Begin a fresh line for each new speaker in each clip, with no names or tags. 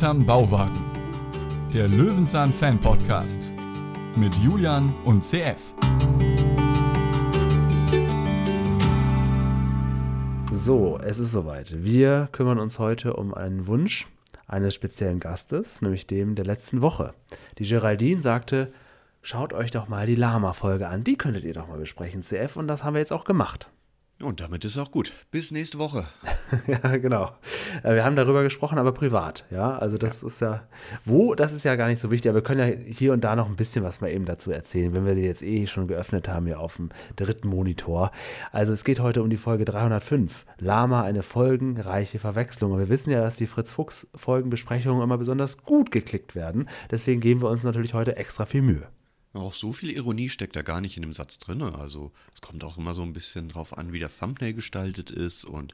Hinterm Bauwagen. Der Löwenzahn Fan Podcast mit Julian und CF.
So, es ist soweit. Wir kümmern uns heute um einen Wunsch eines speziellen Gastes, nämlich dem der letzten Woche. Die Geraldine sagte, schaut euch doch mal die Lama-Folge an. Die könntet ihr doch mal besprechen, CF. Und das haben wir jetzt auch gemacht.
Und damit ist auch gut. Bis nächste Woche.
ja, genau. Äh, wir haben darüber gesprochen, aber privat. Ja, also das ja. ist ja, wo, das ist ja gar nicht so wichtig. Aber wir können ja hier und da noch ein bisschen was mal eben dazu erzählen, wenn wir sie jetzt eh schon geöffnet haben hier auf dem dritten Monitor. Also es geht heute um die Folge 305. Lama, eine folgenreiche Verwechslung. Und wir wissen ja, dass die Fritz-Fuchs-Folgenbesprechungen immer besonders gut geklickt werden. Deswegen geben wir uns natürlich heute extra viel Mühe.
Auch so viel Ironie steckt da gar nicht in dem Satz drin. Also es kommt auch immer so ein bisschen drauf an, wie das Thumbnail gestaltet ist und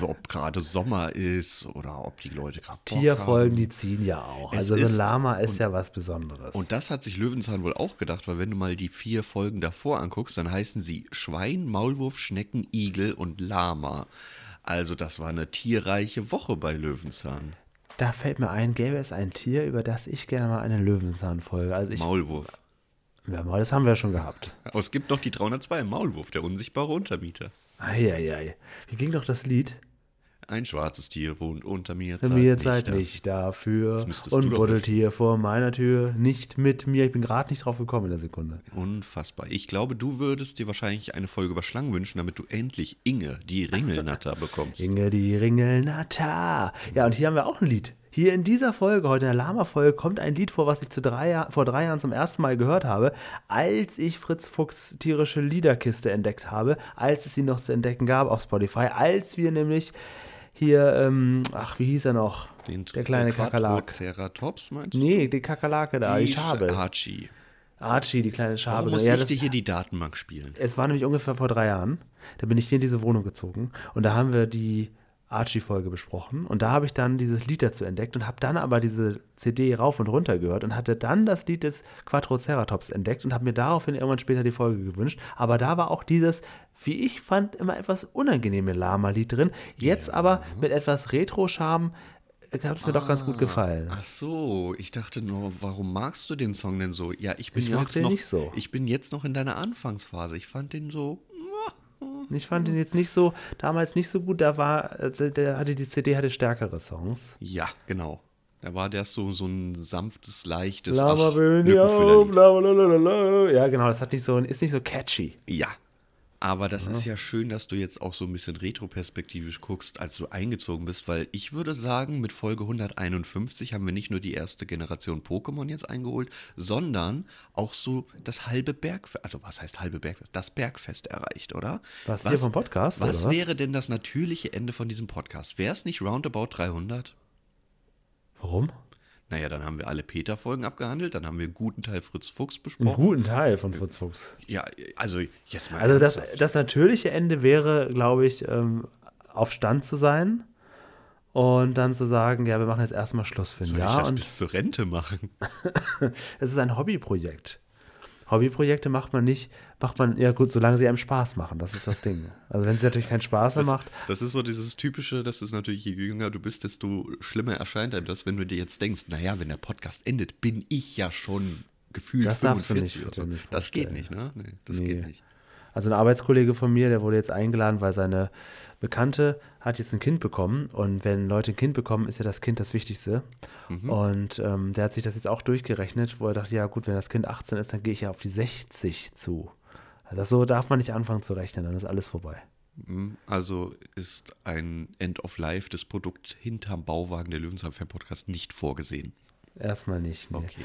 ob gerade Sommer ist oder ob die Leute gerade
Tierfolgen, die ziehen ja auch. Es also so ein Lama ist und, ja was Besonderes.
Und das hat sich Löwenzahn wohl auch gedacht, weil wenn du mal die vier Folgen davor anguckst, dann heißen sie Schwein, Maulwurf, Schnecken, Igel und Lama. Also das war eine tierreiche Woche bei Löwenzahn.
Da fällt mir ein, gäbe es ein Tier, über das ich gerne mal eine Löwenzahn-Folge. Also
Maulwurf.
Ja, mal, das haben wir ja schon gehabt.
Aber es gibt noch die 302 Maulwurf, der unsichtbare Untermieter.
Eieiei. Wie ging doch das Lied?
Ein schwarzes Tier wohnt unter mir.
Zahlt mir nicht, nicht dafür. Und buddelt hier vor meiner Tür. Nicht mit mir. Ich bin gerade nicht drauf gekommen in der Sekunde.
Unfassbar. Ich glaube, du würdest dir wahrscheinlich eine Folge über Schlangen wünschen, damit du endlich Inge, die Ringelnatter, bekommst.
Inge, die Ringelnatter. Ja, und hier haben wir auch ein Lied. Hier in dieser Folge, heute in der Lama-Folge, kommt ein Lied vor, was ich zu drei vor drei Jahren zum ersten Mal gehört habe, als ich Fritz Fuchs tierische Liederkiste entdeckt habe, als es sie noch zu entdecken gab auf Spotify, als wir nämlich hier, ähm, ach, wie hieß er noch?
Den, der kleine Kakerlak. Ceratops
meinst du? Nee, die Kakerlake da, die, die Schabe.
Archie.
Archie, die kleine Schabe.
Warum muss ja, ich dir hier die Datenbank spielen?
Es war nämlich ungefähr vor drei Jahren. Da bin ich hier in diese Wohnung gezogen und da haben wir die Archie-Folge besprochen und da habe ich dann dieses Lied dazu entdeckt und habe dann aber diese CD rauf und runter gehört und hatte dann das Lied des Quattroceratops entdeckt und habe mir daraufhin irgendwann später die Folge gewünscht. Aber da war auch dieses, wie ich fand, immer etwas unangenehme Lama-Lied drin. Jetzt ja. aber mit etwas Retro-Charme hat es mir ah, doch ganz gut ah, gefallen.
Ach so, ich dachte nur, warum magst du den Song denn so? Ja, ich bin ich jetzt noch, so. ich bin jetzt noch in deiner Anfangsphase. Ich fand den so
ich fand ihn jetzt nicht so, damals nicht so gut. Da war, also der hatte die CD hatte stärkere Songs.
Ja, genau. Da war der so, so ein sanftes, leichtes.
Lama ach, auf, la, Ja, genau, das hat nicht so, ist nicht so catchy.
Ja, aber das ja. ist ja schön, dass du jetzt auch so ein bisschen retroperspektivisch guckst, als du eingezogen bist, weil ich würde sagen, mit Folge 151 haben wir nicht nur die erste Generation Pokémon jetzt eingeholt, sondern auch so das halbe Bergfest, also was heißt halbe Bergfest? Das Bergfest erreicht, oder?
Was, was hier vom Podcast?
Was wäre denn das natürliche Ende von diesem Podcast? Wäre es nicht roundabout 300?
Warum?
Naja, dann haben wir alle Peter-Folgen abgehandelt, dann haben wir einen guten Teil Fritz Fuchs besprochen.
Einen guten Teil von Fritz Fuchs.
Ja, also jetzt mal.
Also das, das, natürliche Ende wäre, glaube ich, ähm, auf Stand zu sein und dann zu sagen, ja, wir machen jetzt erstmal Schluss für ein
Soll
Jahr.
Ich das
und
bis zur Rente machen.
es ist ein Hobbyprojekt. Hobbyprojekte macht man nicht, macht man, ja gut, solange sie einem Spaß machen, das ist das Ding. Also wenn sie natürlich keinen Spaß mehr
das,
macht.
Das ist so dieses typische, das ist natürlich, je jünger du bist, desto schlimmer erscheint einem das, wenn du dir jetzt denkst, naja, wenn der Podcast endet, bin ich ja schon gefühlt
das 45
oder so. Das geht nicht, ne? Nee, das nee. geht nicht.
Also ein Arbeitskollege von mir, der wurde jetzt eingeladen, weil seine Bekannte hat jetzt ein Kind bekommen. Und wenn Leute ein Kind bekommen, ist ja das Kind das Wichtigste. Mhm. Und ähm, der hat sich das jetzt auch durchgerechnet, wo er dachte, ja gut, wenn das Kind 18 ist, dann gehe ich ja auf die 60 zu. Also so darf man nicht anfangen zu rechnen, dann ist alles vorbei.
Mhm. Also ist ein End of Life des Produkts hinterm Bauwagen der Löwenzahn Podcast nicht vorgesehen.
Erstmal nicht.
Nee. Okay.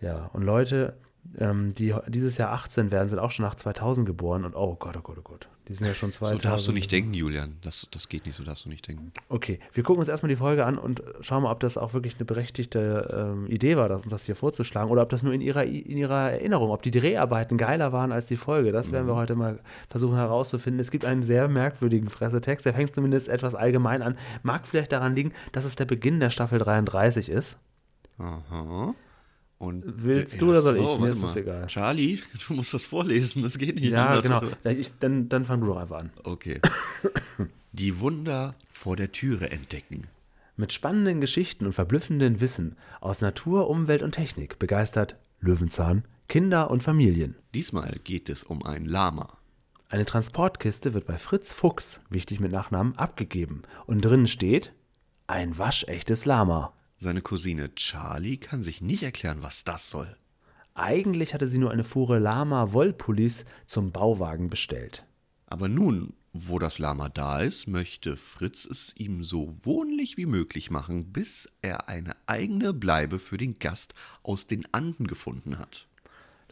Ja, und Leute, ähm, die dieses Jahr 18 werden, sind auch schon nach 2000 geboren und oh Gott, oh Gott, oh Gott. Die sind ja schon 2000.
So darfst du nicht denken, Julian. Das, das geht nicht, so darfst du nicht denken.
Okay, wir gucken uns erstmal die Folge an und schauen mal, ob das auch wirklich eine berechtigte ähm, Idee war, das, uns das hier vorzuschlagen oder ob das nur in ihrer, in ihrer Erinnerung, ob die Dreharbeiten geiler waren als die Folge. Das werden wir mhm. heute mal versuchen herauszufinden. Es gibt einen sehr merkwürdigen Pressetext, der fängt zumindest etwas allgemein an. Mag vielleicht daran liegen, dass es der Beginn der Staffel 33 ist.
Aha. Und
Willst du oder soll ich? Mir ist das egal.
Charlie, du musst das vorlesen, das geht nicht.
Ja, genau. Ich, dann, dann fang du doch einfach an.
Okay. Die Wunder vor der Türe entdecken.
Mit spannenden Geschichten und verblüffendem Wissen aus Natur, Umwelt und Technik begeistert Löwenzahn Kinder und Familien.
Diesmal geht es um ein Lama.
Eine Transportkiste wird bei Fritz Fuchs, wichtig mit Nachnamen, abgegeben und drinnen steht ein waschechtes Lama.
Seine Cousine Charlie kann sich nicht erklären, was das soll.
Eigentlich hatte sie nur eine Fuhre Lama-Wollpullis zum Bauwagen bestellt.
Aber nun, wo das Lama da ist, möchte Fritz es ihm so wohnlich wie möglich machen, bis er eine eigene Bleibe für den Gast aus den Anden gefunden hat.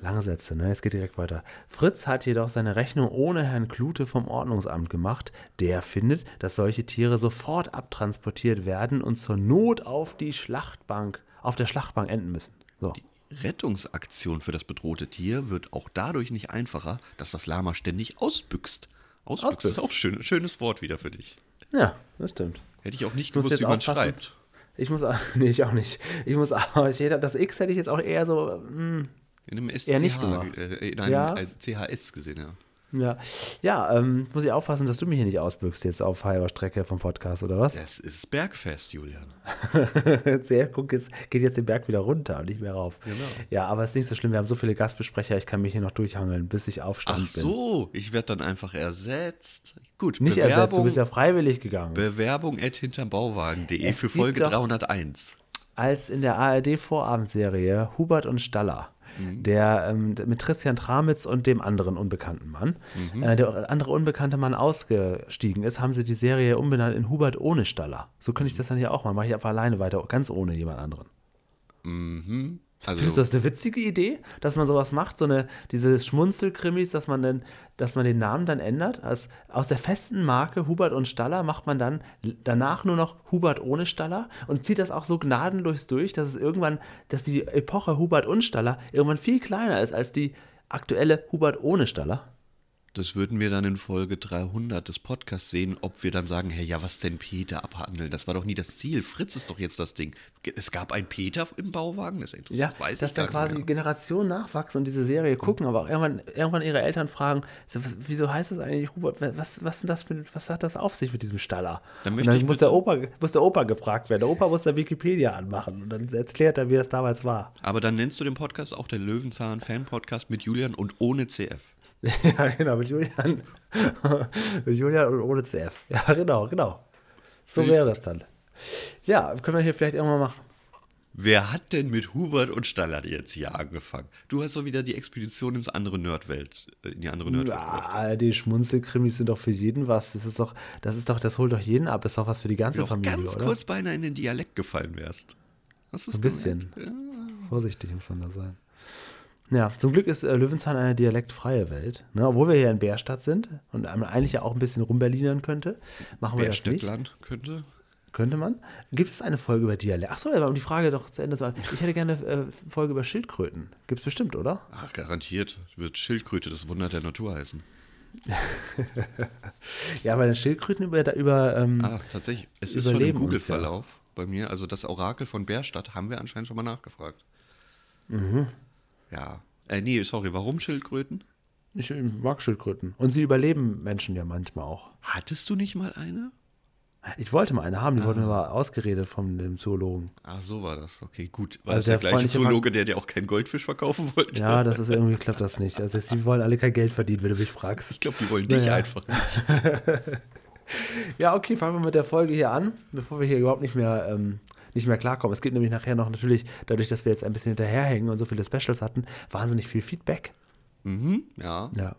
Lange Sätze, ne? Es geht direkt weiter. Fritz hat jedoch seine Rechnung ohne Herrn Klute vom Ordnungsamt gemacht. Der findet, dass solche Tiere sofort abtransportiert werden und zur Not auf die Schlachtbank, auf der Schlachtbank enden müssen. So.
Die Rettungsaktion für das bedrohte Tier wird auch dadurch nicht einfacher, dass das Lama ständig ausbüchst. Ausbüchst,
Ausbüchst.
ist auch schön, schönes Wort wieder für dich.
Ja, das stimmt.
Hätte ich auch nicht
Ich
gewusst, wie man
aufpassen.
schreibt.
Ich muss, nee, ich auch nicht. Ich muss, aber ich hätte, das X hätte ich jetzt auch eher so, hm,
In einem SCH,
Eher nicht gemacht.
äh, in einem
Ja.
äh, CHS gesehen, ja.
ja. Ja, ähm, muss ich aufpassen, dass du mich hier nicht ausbüchst jetzt auf halber Strecke vom Podcast, oder was?
Das ist Bergfest, Julian.
Ja, guck, jetzt geht jetzt den Berg wieder runter und nicht mehr rauf.
Genau.
Ja, aber es ist nicht so schlimm. Wir haben so viele Gastbesprecher, ich kann mich hier noch durchhangeln, bis ich aufstand
Ach
bin.
so, ich werde dann einfach ersetzt. Gut,
Nicht
Bewerbung,
ersetzt, du bist ja freiwillig gegangen.
Bewerbung at hinterbauwagen.de für Folge
doch-
301.
Als in der ARD-Vorabendserie Hubert und Staller,
Mhm.
der ähm, mit Christian Tramitz und dem anderen unbekannten Mann,
Mhm.
äh, der andere unbekannte Mann ausgestiegen ist, haben sie die Serie umbenannt in Hubert ohne Staller. So könnte ich das dann hier auch mal. Mache ich einfach alleine weiter, ganz ohne jemand anderen. Findest du
Also,
das eine witzige Idee, dass man sowas macht, so eine diese Schmunzelkrimis, dass man dann, dass man den Namen dann ändert? Aus, aus der festen Marke Hubert und Staller macht man dann danach nur noch Hubert ohne Staller und zieht das auch so gnadenlos durch, dass es irgendwann, dass die Epoche Hubert und Staller irgendwann viel kleiner ist als die aktuelle Hubert ohne Staller.
Das würden wir dann in Folge 300 des Podcasts sehen, ob wir dann sagen, hey, ja, was denn Peter abhandeln? Das war doch nie das Ziel. Fritz ist doch jetzt das Ding. Es gab einen Peter im Bauwagen, das ist
Ja,
das weiß
dass
ich
da
gar
quasi
mehr.
Generationen nachwachsen und diese Serie gucken, aber auch irgendwann, irgendwann ihre Eltern fragen, so, was, wieso heißt das eigentlich Hubert? Was, was, das für, was hat das auf sich mit diesem Staller?
Dann möchte
dann
ich
muss der, Opa, muss der Opa gefragt werden. Der Opa muss da Wikipedia anmachen und dann erklärt er, wie das damals war.
Aber dann nennst du den Podcast auch der Löwenzahn-Fan-Podcast mit Julian und ohne CF.
ja, genau, mit Julian. mit Julian und ohne CF. Ja, genau, genau. So wäre das dann. Ja, können wir hier vielleicht irgendwann machen.
Wer hat denn mit Hubert und Stallert jetzt hier angefangen? Du hast doch wieder die Expedition ins andere Nerdwelt, äh, in die andere Nerdwelt.
Ja, die Schmunzelkrimis sind doch für jeden was. Das ist doch, das ist doch, das holt doch jeden ab. Ist doch was für die ganze
Du auch
Familie,
ganz
oder?
kurz beinahe in den Dialekt gefallen wärst. Du es
Ein bisschen.
gemerkt?
Vorsichtig muss man da sein. Ja, zum Glück ist äh, Löwenzahn eine dialektfreie Welt. Ne? Obwohl wir hier in Bärstadt sind und man eigentlich ja auch ein bisschen rumberlinern könnte, machen wir das nicht.
Bärstädtland könnte.
Könnte man. Gibt es eine Folge über Dialekt? Achso, aber um die Frage doch zu Ende zu machen. Ich hätte gerne eine äh, Folge über Schildkröten. Gibt es bestimmt, oder?
Ach, garantiert wird Schildkröte das Wunder der Natur heißen.
Ja, weil Schildkröten über, über ähm,
Ah, tatsächlich. Es ist schon im Google-Verlauf bei mir. Also das Orakel von Bärstadt haben wir anscheinend schon mal nachgefragt.
Mhm.
Ja. Äh, nee, sorry, warum Schildkröten?
ich mag Schildkröten. Und sie überleben Menschen ja manchmal auch.
Hattest du nicht mal eine?
Ich wollte mal eine haben, die wurde
Ah.
mir aber ausgeredet von dem Zoologen.
Ach, so war das. Okay, gut. War
Also
das der,
der
gleiche Zoologe, der dir auch keinen Goldfisch verkaufen wollte?
Ja, das ist irgendwie, klappt das nicht. Also sie wollen alle kein Geld verdienen, wenn du mich fragst.
Ich glaube, die wollen dich
Naja.
einfach nicht.
Ja, okay, fangen wir mit der Folge hier an, bevor wir hier überhaupt nicht mehr, ähm, nicht mehr klarkommen. Es gibt nämlich nachher noch natürlich, dadurch, dass wir jetzt ein bisschen hinterherhängen und so viele Specials hatten, wahnsinnig viel Feedback.
Mhm, ja.
Ja.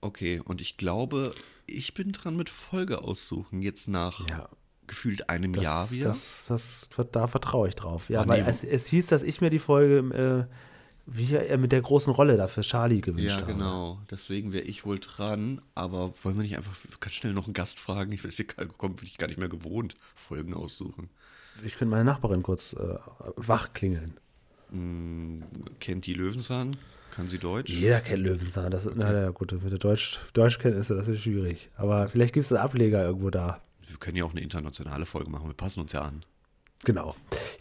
Okay, und ich glaube, ich bin dran mit Folge aussuchen, jetzt nach
Ja.
gefühlt einem
Das,
Jahr wieder.
Das, das, da vertraue ich drauf. Ja,
Ah,
weil
nee,
es, es hieß, dass ich mir die Folge äh, wie, äh, mit der großen Rolle da für Charlie gewünscht
ja,
habe.
genau. Deswegen wäre ich wohl dran. Aber wollen wir nicht einfach ganz schnell noch einen Gast fragen? Ich weiß, kommt bin ich gar nicht mehr gewohnt. Folgen aussuchen.
Ich könnte meine Nachbarin kurz äh, wach klingeln.
Kennt die Löwenzahn? Kann sie Deutsch?
Jeder kennt Löwenzahn. Das ist, na ja, gut, mit der Deutsch, Deutschkenntnisse, das wird schwierig. Aber vielleicht gibt es einen Ableger irgendwo da.
Wir können ja auch eine internationale Folge machen. Wir passen uns ja an.
Genau.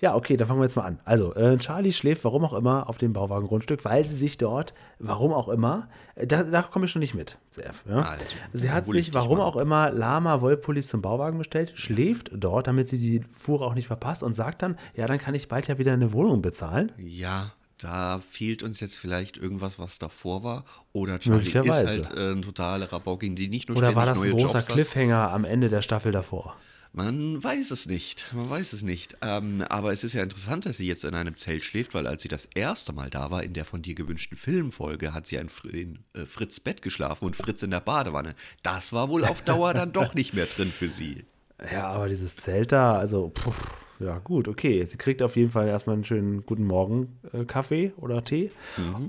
Ja, okay, dann fangen wir jetzt mal an. Also, äh, Charlie schläft, warum auch immer, auf dem Bauwagengrundstück, weil sie sich dort, warum auch immer, äh, da, da komme ich schon nicht mit, Sef. Ja?
Also,
sie hat sich, warum auch immer, Lama Wollpullis zum Bauwagen bestellt, schläft dort, damit sie die Fuhre auch nicht verpasst und sagt dann, ja, dann kann ich bald ja wieder eine Wohnung bezahlen.
Ja, da fehlt uns jetzt vielleicht irgendwas, was davor war. Oder Charlie ist halt äh, ein totaler Rabauking, die nicht nur
Oder war das ein großer
Jobs hat.
Cliffhanger am Ende der Staffel davor?
Man weiß es nicht. Man weiß es nicht. Ähm, aber es ist ja interessant, dass sie jetzt in einem Zelt schläft, weil als sie das erste Mal da war, in der von dir gewünschten Filmfolge, hat sie in, äh, Fritz Bett geschlafen und Fritz in der Badewanne. Das war wohl auf Dauer dann doch nicht mehr drin für sie.
Ja, aber dieses Zelt da, also, puh, ja, gut, okay. Sie kriegt auf jeden Fall erstmal einen schönen guten Morgen äh, Kaffee oder Tee.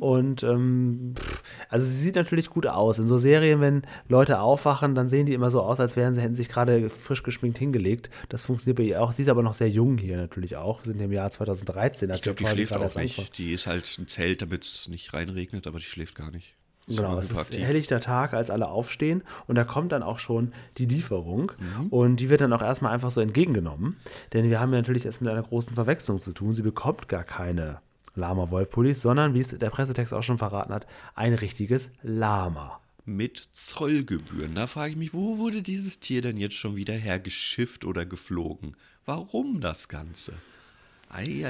Und, ähm, pff, also, sie sieht natürlich gut aus. In so Serien, wenn Leute aufwachen, dann sehen die immer so aus, als wären sie, hätten sich gerade frisch geschminkt hingelegt. Das funktioniert bei ihr auch. Sie ist aber noch sehr jung hier natürlich auch. Wir sind im Jahr 2013. als
Ich glaube, die schläft auch nicht. Die ist halt ein Zelt, damit es nicht reinregnet, aber die schläft gar nicht.
Genau, es ist helllichter Tag, als alle aufstehen und da kommt dann auch schon die Lieferung
Mhm.
und die wird dann auch erstmal einfach so entgegengenommen, denn wir haben ja natürlich erst mit einer großen Verwechslung zu tun. Sie bekommt gar keine Lama-Wollpullis, sondern, wie es der Pressetext auch schon verraten hat, ein richtiges Lama.
Mit Zollgebühren. Da frage ich mich, wo wurde dieses Tier denn jetzt schon wieder hergeschifft oder geflogen? Warum das Ganze?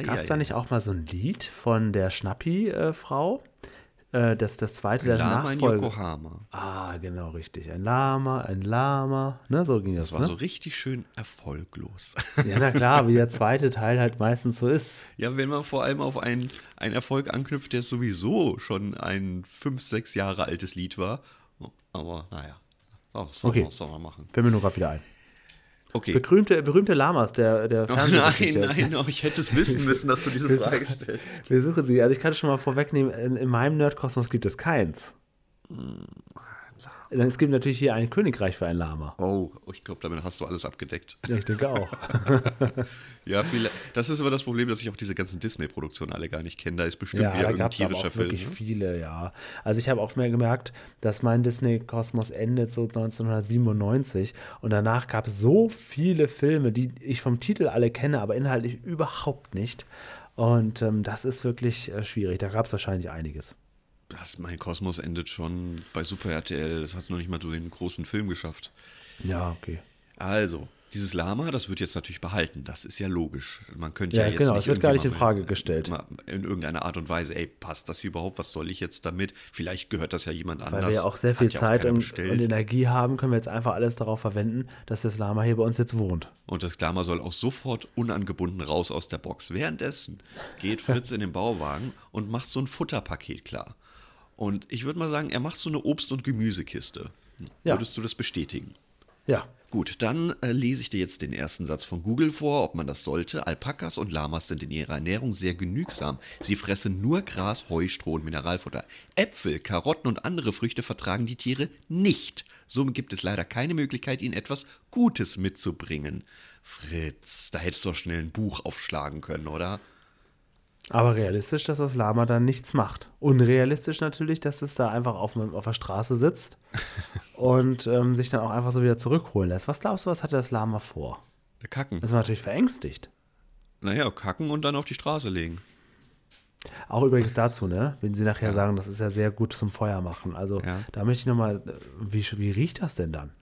Gab es da nicht auch mal so ein Lied von der Schnappi-Frau? Äh, das das zweite der
Lama in. Yokohama.
Ah, genau, richtig. Ein Lama, ein Lama, ne, so ging das.
Das war
ne?
so richtig schön erfolglos.
Ja, na klar, wie der zweite Teil halt meistens so ist.
ja, wenn man vor allem auf einen, einen Erfolg anknüpft, der sowieso schon ein fünf, sechs Jahre altes Lied war. Aber naja, was soll,
Okay.
was soll man machen?
Fällt mir nur gerade wieder ein.
Okay.
Berühmte, berühmte Lamas der, der
Oh,
Fernsehgeschichte.
nein, nein, oh, ich hätte es wissen müssen, dass du diese
Wir
Frage
suchen-
stellst.
Wir suchen sie. Also ich kann es schon mal vorwegnehmen, in, in meinem Nerdkosmos gibt es keins. Es gibt natürlich hier ein Königreich für ein Lama.
Oh, ich glaube, damit hast du alles abgedeckt.
Ja, ich denke auch.
Ja, viele, das ist aber das Problem, dass ich auch diese ganzen Disney-Produktionen alle gar nicht kenne. Da ist bestimmt
ja,
wieder irgendein tierischer Film.
wirklich
ne?
viele, ja. Also ich habe auch mehr gemerkt, dass mein Disney-Kosmos endet so 1997 und danach gab es so viele Filme, die ich vom Titel alle kenne, aber inhaltlich überhaupt nicht. Und ähm, das ist wirklich äh, schwierig. Da gab es wahrscheinlich einiges.
Das, mein Kosmos endet schon bei Super RTL. Das hat noch nicht mal so den großen Film geschafft.
Ja, okay.
Also, dieses Lama, das wird jetzt natürlich behalten. Das ist ja logisch. Man könnte
Ja,
ja, jetzt
genau,
nicht
es wird gar nicht in Frage
mal-
gestellt.
mal In irgendeiner Art und Weise, ey, passt das hier überhaupt? Was soll ich jetzt damit? Vielleicht gehört das ja jemand anders.
Weil wir ja auch sehr viel
ja
Zeit und, und Energie haben, können wir jetzt einfach alles darauf verwenden, dass das Lama hier bei uns jetzt wohnt.
Und das Lama soll auch sofort unangebunden raus aus der Box. Währenddessen geht Fritz in den Bauwagen und macht so ein Futterpaket klar. Und ich würde mal sagen, er macht so eine Obst- und Gemüsekiste.
Ja.
Würdest du das bestätigen?
Ja,
Gut, dann äh, lese ich dir jetzt den ersten Satz von Google vor, ob man das sollte. Alpakas und Lamas sind in ihrer Ernährung sehr genügsam. Sie fressen nur Gras, Heu, Stroh und Mineralfutter. Äpfel, Karotten und andere Früchte vertragen die Tiere nicht. Somit gibt es leider keine Möglichkeit, ihnen etwas Gutes mitzubringen. Fritz, da hättest du doch schnell ein Buch aufschlagen können, oder?
Aber realistisch, dass das Lama dann nichts macht. Unrealistisch natürlich, dass es da einfach auf, auf der Straße sitzt und ähm, sich dann auch einfach so wieder zurückholen lässt. Was glaubst du, was hatte das Lama vor?
Kacken.
Das war natürlich verängstigt.
Naja, kacken und dann auf die Straße legen.
Auch übrigens dazu, ne? Wenn sie nachher sagen, das ist ja sehr gut zum Feuer machen. Also
Ja.
da möchte ich nochmal, wie, wie riecht das denn dann?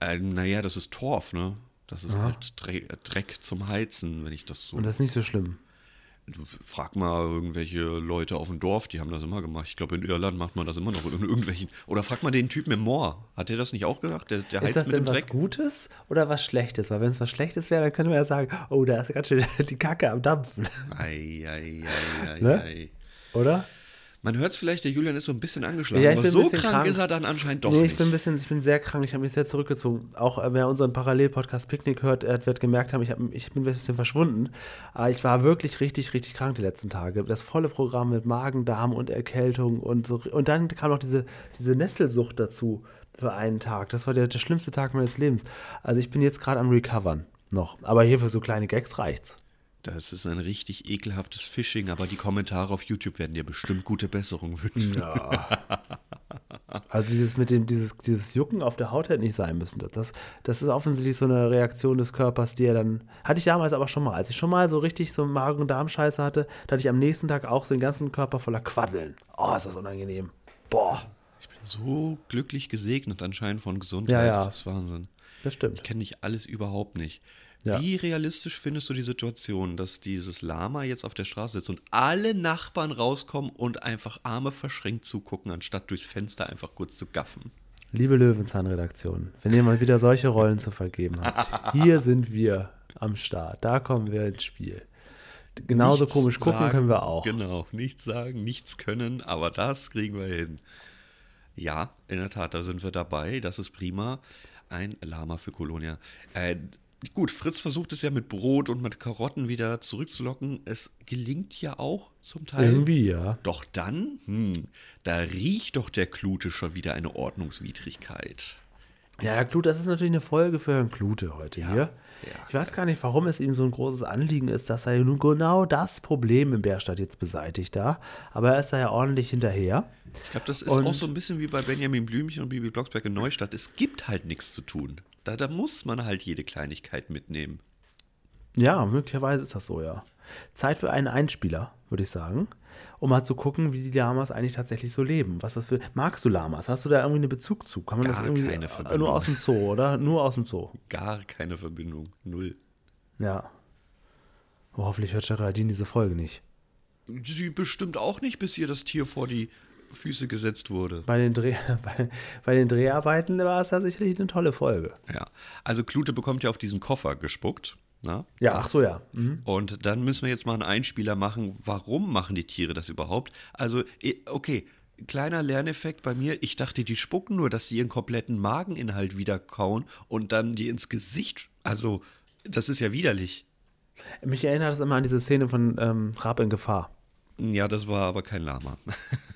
Äh, naja, das ist Torf, ne? Das ist halt Dreck, Dreck zum Heizen, wenn ich das so
Und das ist nicht so schlimm.
Du frag mal irgendwelche Leute auf dem Dorf, die haben das immer gemacht. Ich glaube, in Irland macht man das immer noch in irgendwelchen. Oder frag mal den Typen im Moor. Hat der das nicht auch gesagt? Der, der
Ist das
mit dem
denn was
Dreck?
Gutes oder was Schlechtes? Weil wenn es was Schlechtes wäre, dann könnte man ja sagen, oh, da ist ganz schön die Kacke am Dampfen,
Ei, ei, ei, ei,
Ne?
ei.
oder?
Man hört es vielleicht, der Julian ist so ein bisschen angeschlagen,
Ja, ich
aber so krank,
krank.
ist er dann anscheinend doch
nee,
nicht.
ich bin ein bisschen, ich bin sehr krank, ich habe mich sehr zurückgezogen. Auch äh, wer unseren Parallelpodcast Picknick hört, äh, wird gemerkt haben, ich, hab, ich bin ein bisschen verschwunden. Aber ich war wirklich richtig, richtig krank die letzten Tage. Das volle Programm mit Magen, Darm und Erkältung und so. Und dann kam noch diese, diese Nesselsucht dazu für einen Tag. Das war der, der schlimmste Tag meines Lebens. Also ich bin jetzt gerade am Recovern noch. Aber hier für so kleine Gags reicht's.
Das ist ein richtig ekelhaftes Phishing, aber die Kommentare auf YouTube werden dir bestimmt gute Besserung wünschen.
Ja. Also dieses mit dem, dieses, dieses Jucken auf der Haut hätte nicht sein müssen. Das, das ist offensichtlich so eine Reaktion des Körpers, die er dann. Hatte ich damals aber schon mal. Als ich schon mal so richtig so Magen- und Darmscheiße hatte, da hatte ich am nächsten Tag auch so den ganzen Körper voller Quaddeln. Oh, ist das unangenehm. Boah.
Ich bin so glücklich gesegnet anscheinend von Gesundheit.
Ja, ja.
Das ist Wahnsinn.
Das stimmt.
Ich kenne dich alles überhaupt nicht.
Ja.
Wie realistisch findest du die Situation, dass dieses Lama jetzt auf der Straße sitzt und alle Nachbarn rauskommen und einfach Arme verschränkt zugucken, anstatt durchs Fenster einfach kurz zu gaffen?
Liebe Löwenzahn-Redaktion, wenn ihr mal wieder solche Rollen zu vergeben habt, hier sind wir am Start. Da kommen wir ins Spiel. Genauso
Nichts
komisch gucken
sagen,
können wir auch.
Genau, nichts sagen, nichts können, aber das kriegen wir hin. Ja, in der Tat, da sind wir dabei. Das ist prima. Ein Lama für Kolonia. Äh, gut, Fritz versucht es ja mit Brot und mit Karotten wieder zurückzulocken. Es gelingt ja auch zum Teil.
Irgendwie, ja.
Doch dann, hm, da riecht doch der Klute schon wieder eine Ordnungswidrigkeit.
Ja, Herr Klute, das ist natürlich eine Folge für Herrn Klute heute
Ja,
hier.
ja.
Ich weiß gar nicht, warum es ihm so ein großes Anliegen ist, dass er nun genau das Problem im Bärstadt jetzt beseitigt da. Aber er ist da ja ordentlich hinterher.
Ich glaube, das ist
Und-
auch so ein bisschen wie bei Benjamin Blümchen und Bibi Blocksberg in Neustadt. Es gibt halt nichts zu tun. Da, da muss man halt jede Kleinigkeit mitnehmen.
Ja, möglicherweise ist das so, ja. Zeit für einen Einspieler, würde ich sagen, um mal zu gucken, wie die Lamas eigentlich tatsächlich so leben. Was das für. Magst du Lamas? Hast du da irgendwie einen Bezug zu? Kann man das
Gar
irgendwie
keine Verbindung.
nur aus dem Zoo, oder? Nur aus dem Zoo.
Gar keine Verbindung. Null.
Ja. Oh, hoffentlich hört Geraldine diese Folge nicht.
Sie bestimmt auch nicht, bis ihr das Tier vor die Füße gesetzt wurde.
Bei den, Dreh, bei, bei den Dreharbeiten war es ja sicherlich eine tolle Folge.
Ja. Also Klute bekommt ja auf diesen Koffer gespuckt. Na?
Ja,
Das-
ach so, ja. Mhm.
Und dann müssen wir jetzt mal einen Einspieler machen. Warum machen die Tiere das überhaupt? Also, eh, okay, kleiner Lerneffekt bei mir. Ich dachte, die spucken nur, dass sie ihren kompletten Mageninhalt wieder kauen und dann die ins Gesicht. Also, das ist ja widerlich.
Mich erinnert das immer an diese Szene von ähm, Rab in Gefahr.
Ja, das war aber kein Lama.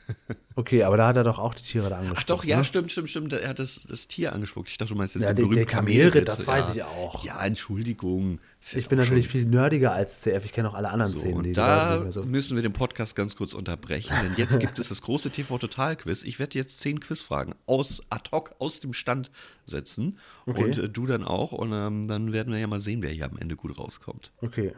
Okay, aber da hat er doch auch die Tiere da angesprochen.
Ach doch, ja,
ne?
stimmt, stimmt, stimmt. Er hat das, das Tier angespuckt. Ich dachte, du meinst jetzt
Ja,
den
der
berühmten
Kamelritt, das weiß ich auch.
Ja, Entschuldigung.
Ich bin natürlich viel nerdiger als CF. Ich kenne auch alle anderen
So,
Szenen, die
da
so.
müssen wir den Podcast ganz kurz unterbrechen, denn jetzt gibt es das große TV-Total-Quiz. Ich werde jetzt zehn Quizfragen aus ad hoc aus dem Stand setzen
Okay.
und äh, du dann auch und ähm, dann werden wir ja mal sehen, wer hier am Ende gut rauskommt.
Okay.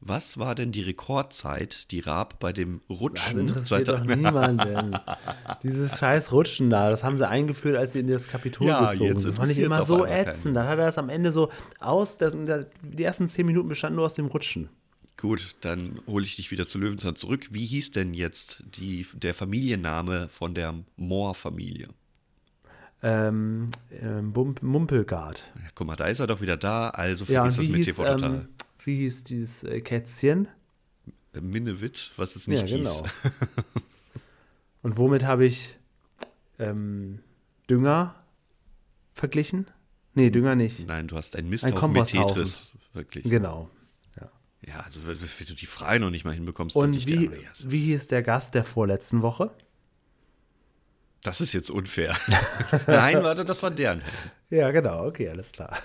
Was war denn die Rekordzeit, die Raab bei dem
Das
Rutschen
interessiert doch
2000
niemanden. Dieses scheiß Rutschen da, das haben sie eingeführt, als sie in das Kapitol
Ja,
gezogen
jetzt
sind. Das fand ich immer so ätzend. Dann hat er das am Ende so aus, das, das, die ersten zehn Minuten bestanden nur aus dem Rutschen.
Gut, dann hole ich dich wieder zu Löwenzahn zurück. Wie hieß denn jetzt die, der Familienname von der Mohr-Familie?
Ähm, ähm, Mumpelgard.
Ja, guck mal, da ist er doch wieder da, also
Ja,
vergiss
wie
das mit TV Total.
ähm, wie hieß dieses äh, Kätzchen?
Minnewitt, was es nicht
ja,
hieß.
genau. Und womit habe ich ähm, Dünger verglichen? Nee, Dünger nicht.
Nein, du hast einen
Ein
Misthaufen mit. Tetris. Wirklich.
Genau. Ja.
Ja, also wenn du die Frage noch nicht mal hinbekommst,
Und
nicht
wie, wie hieß der Gast der vorletzten Woche?
Das ist jetzt unfair. Nein, warte, das war deren.
Ja, genau, okay, alles klar.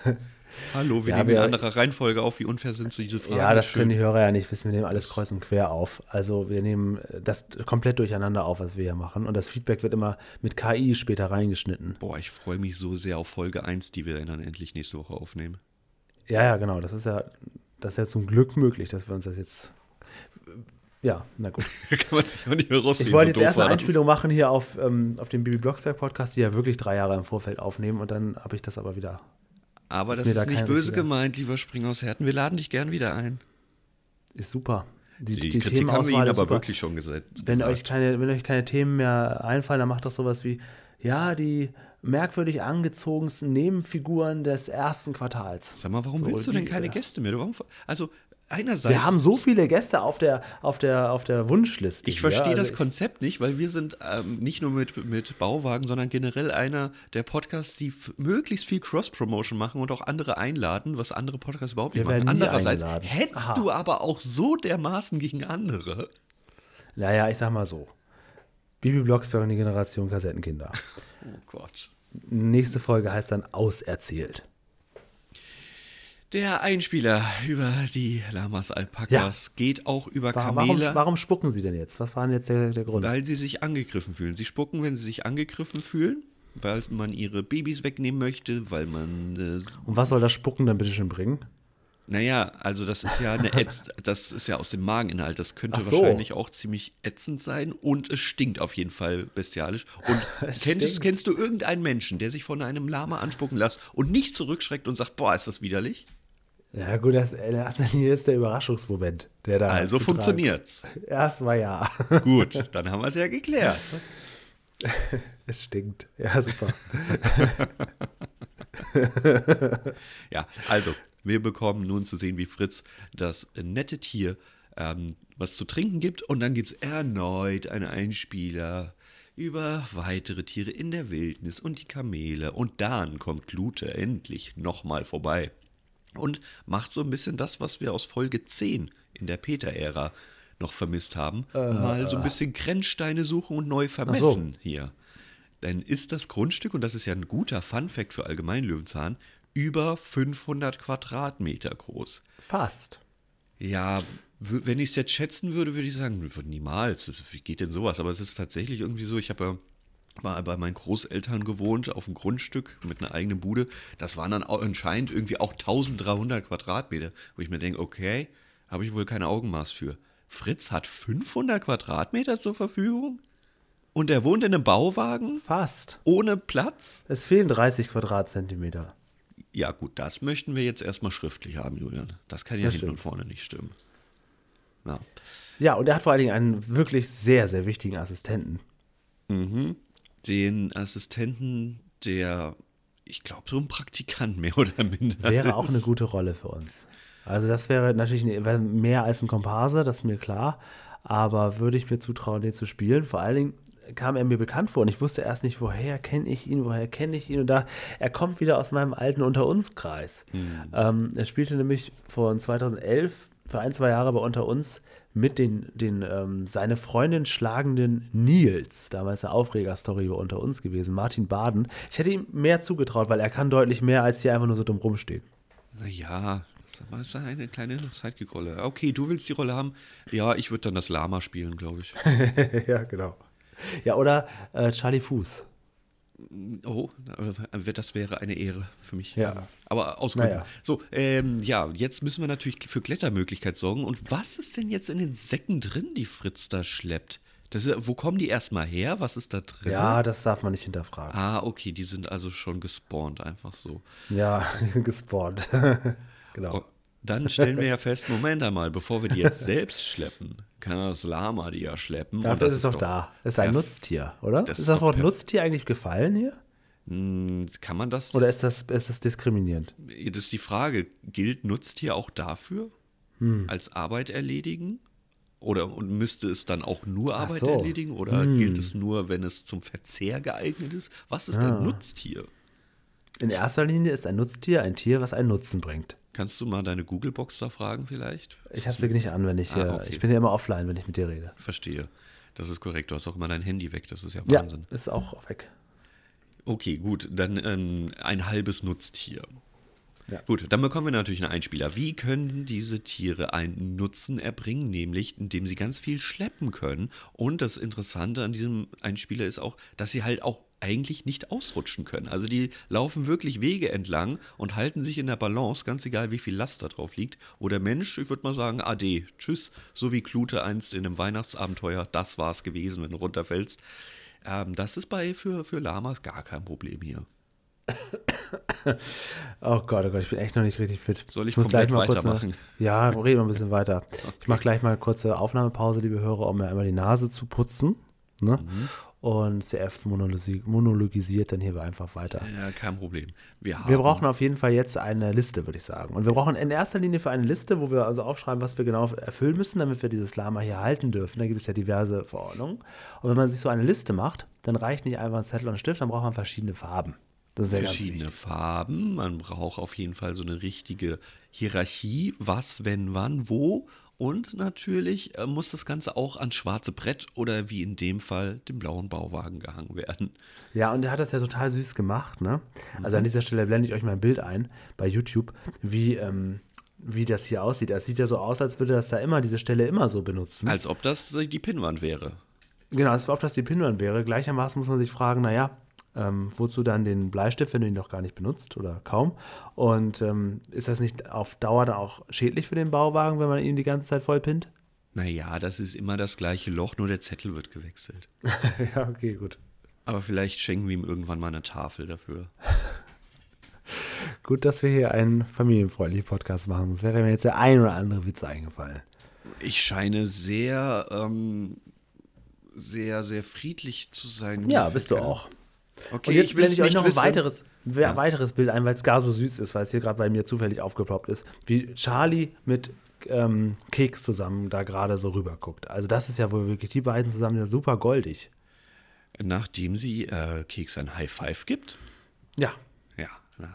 Hallo, wir
Ja,
nehmen
wir-
in anderer Reihenfolge auf. Wie unfair sind so diese Fragen?
ja, das können die Hörer ja nicht wissen. Wir nehmen alles kreuz und quer auf. Also wir nehmen das komplett durcheinander auf, was wir hier machen. Und das Feedback wird immer mit KI später reingeschnitten.
Boah, ich freue mich so sehr auf Folge 1, die wir dann endlich nächste Woche aufnehmen.
Ja, ja, genau. Das ist ja, das ist ja zum Glück möglich, dass wir uns das jetzt. Ja, na gut.
Kann man sich auch nicht mehr rausreden.
Ich wollte jetzt erst eine. Einspielung machen hier auf, ähm, auf dem Bibi Blocksberg Podcast, die ja wirklich drei Jahre im Vorfeld aufnehmen. Und dann habe ich das aber wieder.
Aber
ist
das ist
da
nicht böse gemeint, lieber Spring aus Herten. Wir laden dich gern wieder ein.
Ist super. Die,
Die,
die
Kritik haben wir Ihnen aber
super.
wirklich schon gesagt.
Wenn euch, keine, wenn euch keine Themen mehr einfallen, dann macht doch sowas wie, ja, die merkwürdig angezogensten Nebenfiguren des ersten Quartals.
Sag mal, warum
So,
willst du denn keine. Gäste mehr? Du, warum, also einerseits.
Wir haben so viele Gäste auf der, auf der, auf der Wunschliste.
Ich verstehe
Also
das Konzept nicht, weil wir sind ähm, nicht nur mit, mit Bauwagen, sondern generell einer der Podcasts, die möglichst viel Cross-Promotion machen und auch andere einladen, was andere Podcasts überhaupt nicht machen. Andererseits
eingeladen.
hetzt
Aha.
du aber auch so dermaßen gegen andere.
Naja, ich sag mal so. Bibi Blocksberg und die Generation Kassettenkinder.
Oh Gott.
Nächste Folge heißt dann Auserzählt.
Der Einspieler über die Lamas Alpakas ja. geht auch über Kamele.
Warum, warum, spucken sie denn jetzt? Was war denn jetzt der, der Grund?
Weil sie sich angegriffen fühlen. Sie spucken, wenn sie sich angegriffen fühlen, weil man ihre Babys wegnehmen möchte, weil man.
Äh, Und was soll das Spucken dann bitte schön bringen?
Naja, also das ist ja eine Ätz das ist ja aus dem Mageninhalt. Das könnte so. wahrscheinlich auch ziemlich ätzend sein und es stinkt auf jeden Fall bestialisch. Und kennst, kennst du irgendeinen Menschen, der sich von einem Lama anspucken lässt und nicht zurückschreckt und sagt, boah, ist das widerlich?
Ja, gut, das, das ist der Überraschungsmoment, der da.
Also funktioniert's.
Erstmal ja.
Gut, dann haben wir es ja geklärt.
es stinkt. Ja, super.
ja, also, wir bekommen nun zu sehen, wie Fritz das nette Tier ähm, was zu trinken gibt. Und dann gibt es erneut einen Einspieler über weitere Tiere in der Wildnis und die Kamele. Und dann kommt Klute endlich nochmal vorbei und macht so ein bisschen das, was wir aus Folge 10 in der Peter-Ära noch vermisst haben. Äh, Mal so ein bisschen Grenzsteine suchen und neu vermessen so. hier. Denn ist das Grundstück, und das ist ja ein guter Fun-Fact für Allgemein Löwenzahn, über 500 Quadratmeter groß.
Fast.
Ja, wenn ich es jetzt schätzen würde, würde ich sagen, niemals. Wie geht denn sowas? Aber es ist tatsächlich irgendwie so, ich habe ja war bei meinen Großeltern gewohnt, auf einem Grundstück mit einer eigenen Bude. Das waren dann anscheinend irgendwie auch 1300 Quadratmeter, wo ich mir denke, okay, habe ich wohl kein Augenmaß für. Fritz hat 500 Quadratmeter zur Verfügung? Und er wohnt in einem Bauwagen?
Fast.
Ohne Platz?
Es fehlen 30 Quadratzentimeter.
Ja, gut, das möchten wir jetzt erstmal schriftlich haben, Julian. Das kann ja das hinten und vorne nicht stimmen.
Ja. ja, und er hat vor allen Dingen einen wirklich sehr, sehr wichtigen Assistenten.
Mhm den Assistenten, der, ich glaube, so ein Praktikant mehr oder minder.
Wäre auch eine gute Rolle für uns. Also das wäre natürlich mehr als ein Komparse, das ist mir klar. Aber würde ich mir zutrauen, den zu spielen? Vor allen Dingen kam er mir bekannt vor und ich wusste erst nicht, woher kenne ich ihn, woher kenne ich ihn. Und da, er kommt wieder aus meinem alten Unter-uns-Kreis. Mhm. Ähm, er spielte nämlich von 2011 für ein, zwei Jahre bei Unter uns mit den, den ähm, seine Freundin schlagenden Nils, damals eine Aufregerstory unter uns gewesen, Martin Baden. Ich hätte ihm mehr zugetraut, weil er kann deutlich mehr, als hier einfach nur so dumm rumstehen.
Naja, das ist eine kleine Sidekick-Rolle. Okay, du willst die Rolle haben? Ja, ich würde dann das Lama spielen, glaube ich.
ja, genau. Ja, oder äh, Charlie Fuß.
Oh, das wäre eine Ehre für mich.
Ja.
Aber aus naja. So, ähm, ja, jetzt müssen wir natürlich für Klettermöglichkeit sorgen. Und was ist denn jetzt in den Säcken drin, die Fritz da schleppt? Das ist, wo kommen die erstmal her? Was ist da drin?
Ja, das darf man nicht hinterfragen.
Ah, okay, die sind also schon gespawnt, einfach so.
Ja, die sind gespawnt. genau. Und
dann stellen wir ja fest, Moment einmal, bevor wir die jetzt selbst schleppen, kann das Lama die ja schleppen.
Dafür ist es doch da. Das ist ein Nutztier, oder? Das ist das Wort Nutztier eigentlich gefallen hier?
Hm, kann man das.
Oder ist das, ist das diskriminierend?
Das ist die Frage. Gilt Nutztier auch dafür? Hm. Als Arbeit erledigen? Oder und müsste es dann auch nur Arbeit so. erledigen? Oder hm. gilt es nur, wenn es zum Verzehr geeignet ist? Was ist ah. ein Nutztier?
In erster Linie ist ein Nutztier ein Tier, was einen Nutzen bringt.
Kannst du mal deine Google-Box da fragen vielleicht?
Ich habe sie nicht an, wenn ich, ah, okay. ich bin ja immer offline, wenn ich mit dir rede.
Verstehe. Das ist korrekt. Du hast auch immer dein Handy weg. Das ist ja Wahnsinn.
Ja, ist auch weg.
Okay, gut. Dann ähm, ein halbes Nutztier. Ja. Gut, dann bekommen wir natürlich einen Einspieler. Wie können diese Tiere einen Nutzen erbringen? Nämlich, indem sie ganz viel schleppen können. Und das Interessante an diesem Einspieler ist auch, dass sie halt auch eigentlich nicht ausrutschen können. Also die laufen wirklich Wege entlang und halten sich in der Balance, ganz egal wie viel Last da drauf liegt. Wo der Mensch, ich würde mal sagen, ade, tschüss, so wie Klute einst in einem Weihnachtsabenteuer, das war es gewesen, wenn du runterfällst. Ähm, das ist bei für, für Lamas gar kein Problem hier.
Oh Gott, oh Gott, ich bin echt noch nicht richtig fit.
Soll ich, ich muss gleich mal weitermachen?
Kurz eine, ja, reden wir ein bisschen weiter. Okay. Ich mache gleich mal eine kurze Aufnahmepause, liebe Hörer, um mir einmal die Nase zu putzen. Ne? Mhm. Und CF monologisiert dann hier einfach weiter.
Ja, kein Problem.
Wir, wir, brauchen auf jeden Fall jetzt eine Liste, würde ich sagen. Und wir brauchen in erster Linie für eine Liste, wo wir also aufschreiben, was wir genau erfüllen müssen, damit wir dieses Lama hier halten dürfen. Da gibt es ja diverse Verordnungen. Und wenn man sich so eine Liste macht, dann reicht nicht einfach ein Zettel und ein Stift, dann braucht man verschiedene Farben.
verschiedene Farben. Man braucht auf jeden Fall so eine richtige Hierarchie, was, wenn, wann, wo Und natürlich äh, muss das Ganze auch ans schwarze Brett oder wie in dem Fall dem blauen Bauwagen gehangen werden.
Ja, und er hat das ja total süß gemacht, ne? Also an dieser Stelle blende ich euch mal ein Bild ein bei YouTube, wie, ähm, wie das hier aussieht. Es sieht ja so aus, als würde das da immer, diese Stelle immer so benutzen.
Als ob das äh, die Pinnwand wäre.
Genau, als ob das die Pinnwand wäre. Gleichermaßen muss man sich fragen, naja, ähm, wozu dann den Bleistift, wenn du ihn noch gar nicht benutzt oder kaum? Und ähm, ist das nicht auf Dauer dann auch schädlich für den Bauwagen, wenn man ihn die ganze Zeit voll pinnt?
Naja, das ist immer das gleiche Loch, nur der Zettel wird gewechselt.
ja, okay, gut.
Aber vielleicht schenken wir ihm irgendwann mal eine Tafel dafür.
Gut, dass wir hier einen familienfreundlichen Podcast machen, sonst wäre mir jetzt der ein oder andere Witz eingefallen.
Ich scheine sehr, ähm, sehr, sehr friedlich zu sein.
Ja, bist du auch.
Okay,
Und jetzt
ich will
blende ich euch noch ein weiteres, ein weiteres Bild ein, weil es gar so süß ist, weil es hier gerade bei mir zufällig aufgeploppt ist, wie Charlie mit ähm, Keks zusammen da gerade so rüber guckt. Also das ist ja wohl wirklich, die beiden zusammen ja super goldig.
Nachdem sie äh, Keks ein High Five gibt.
Ja,
Ja,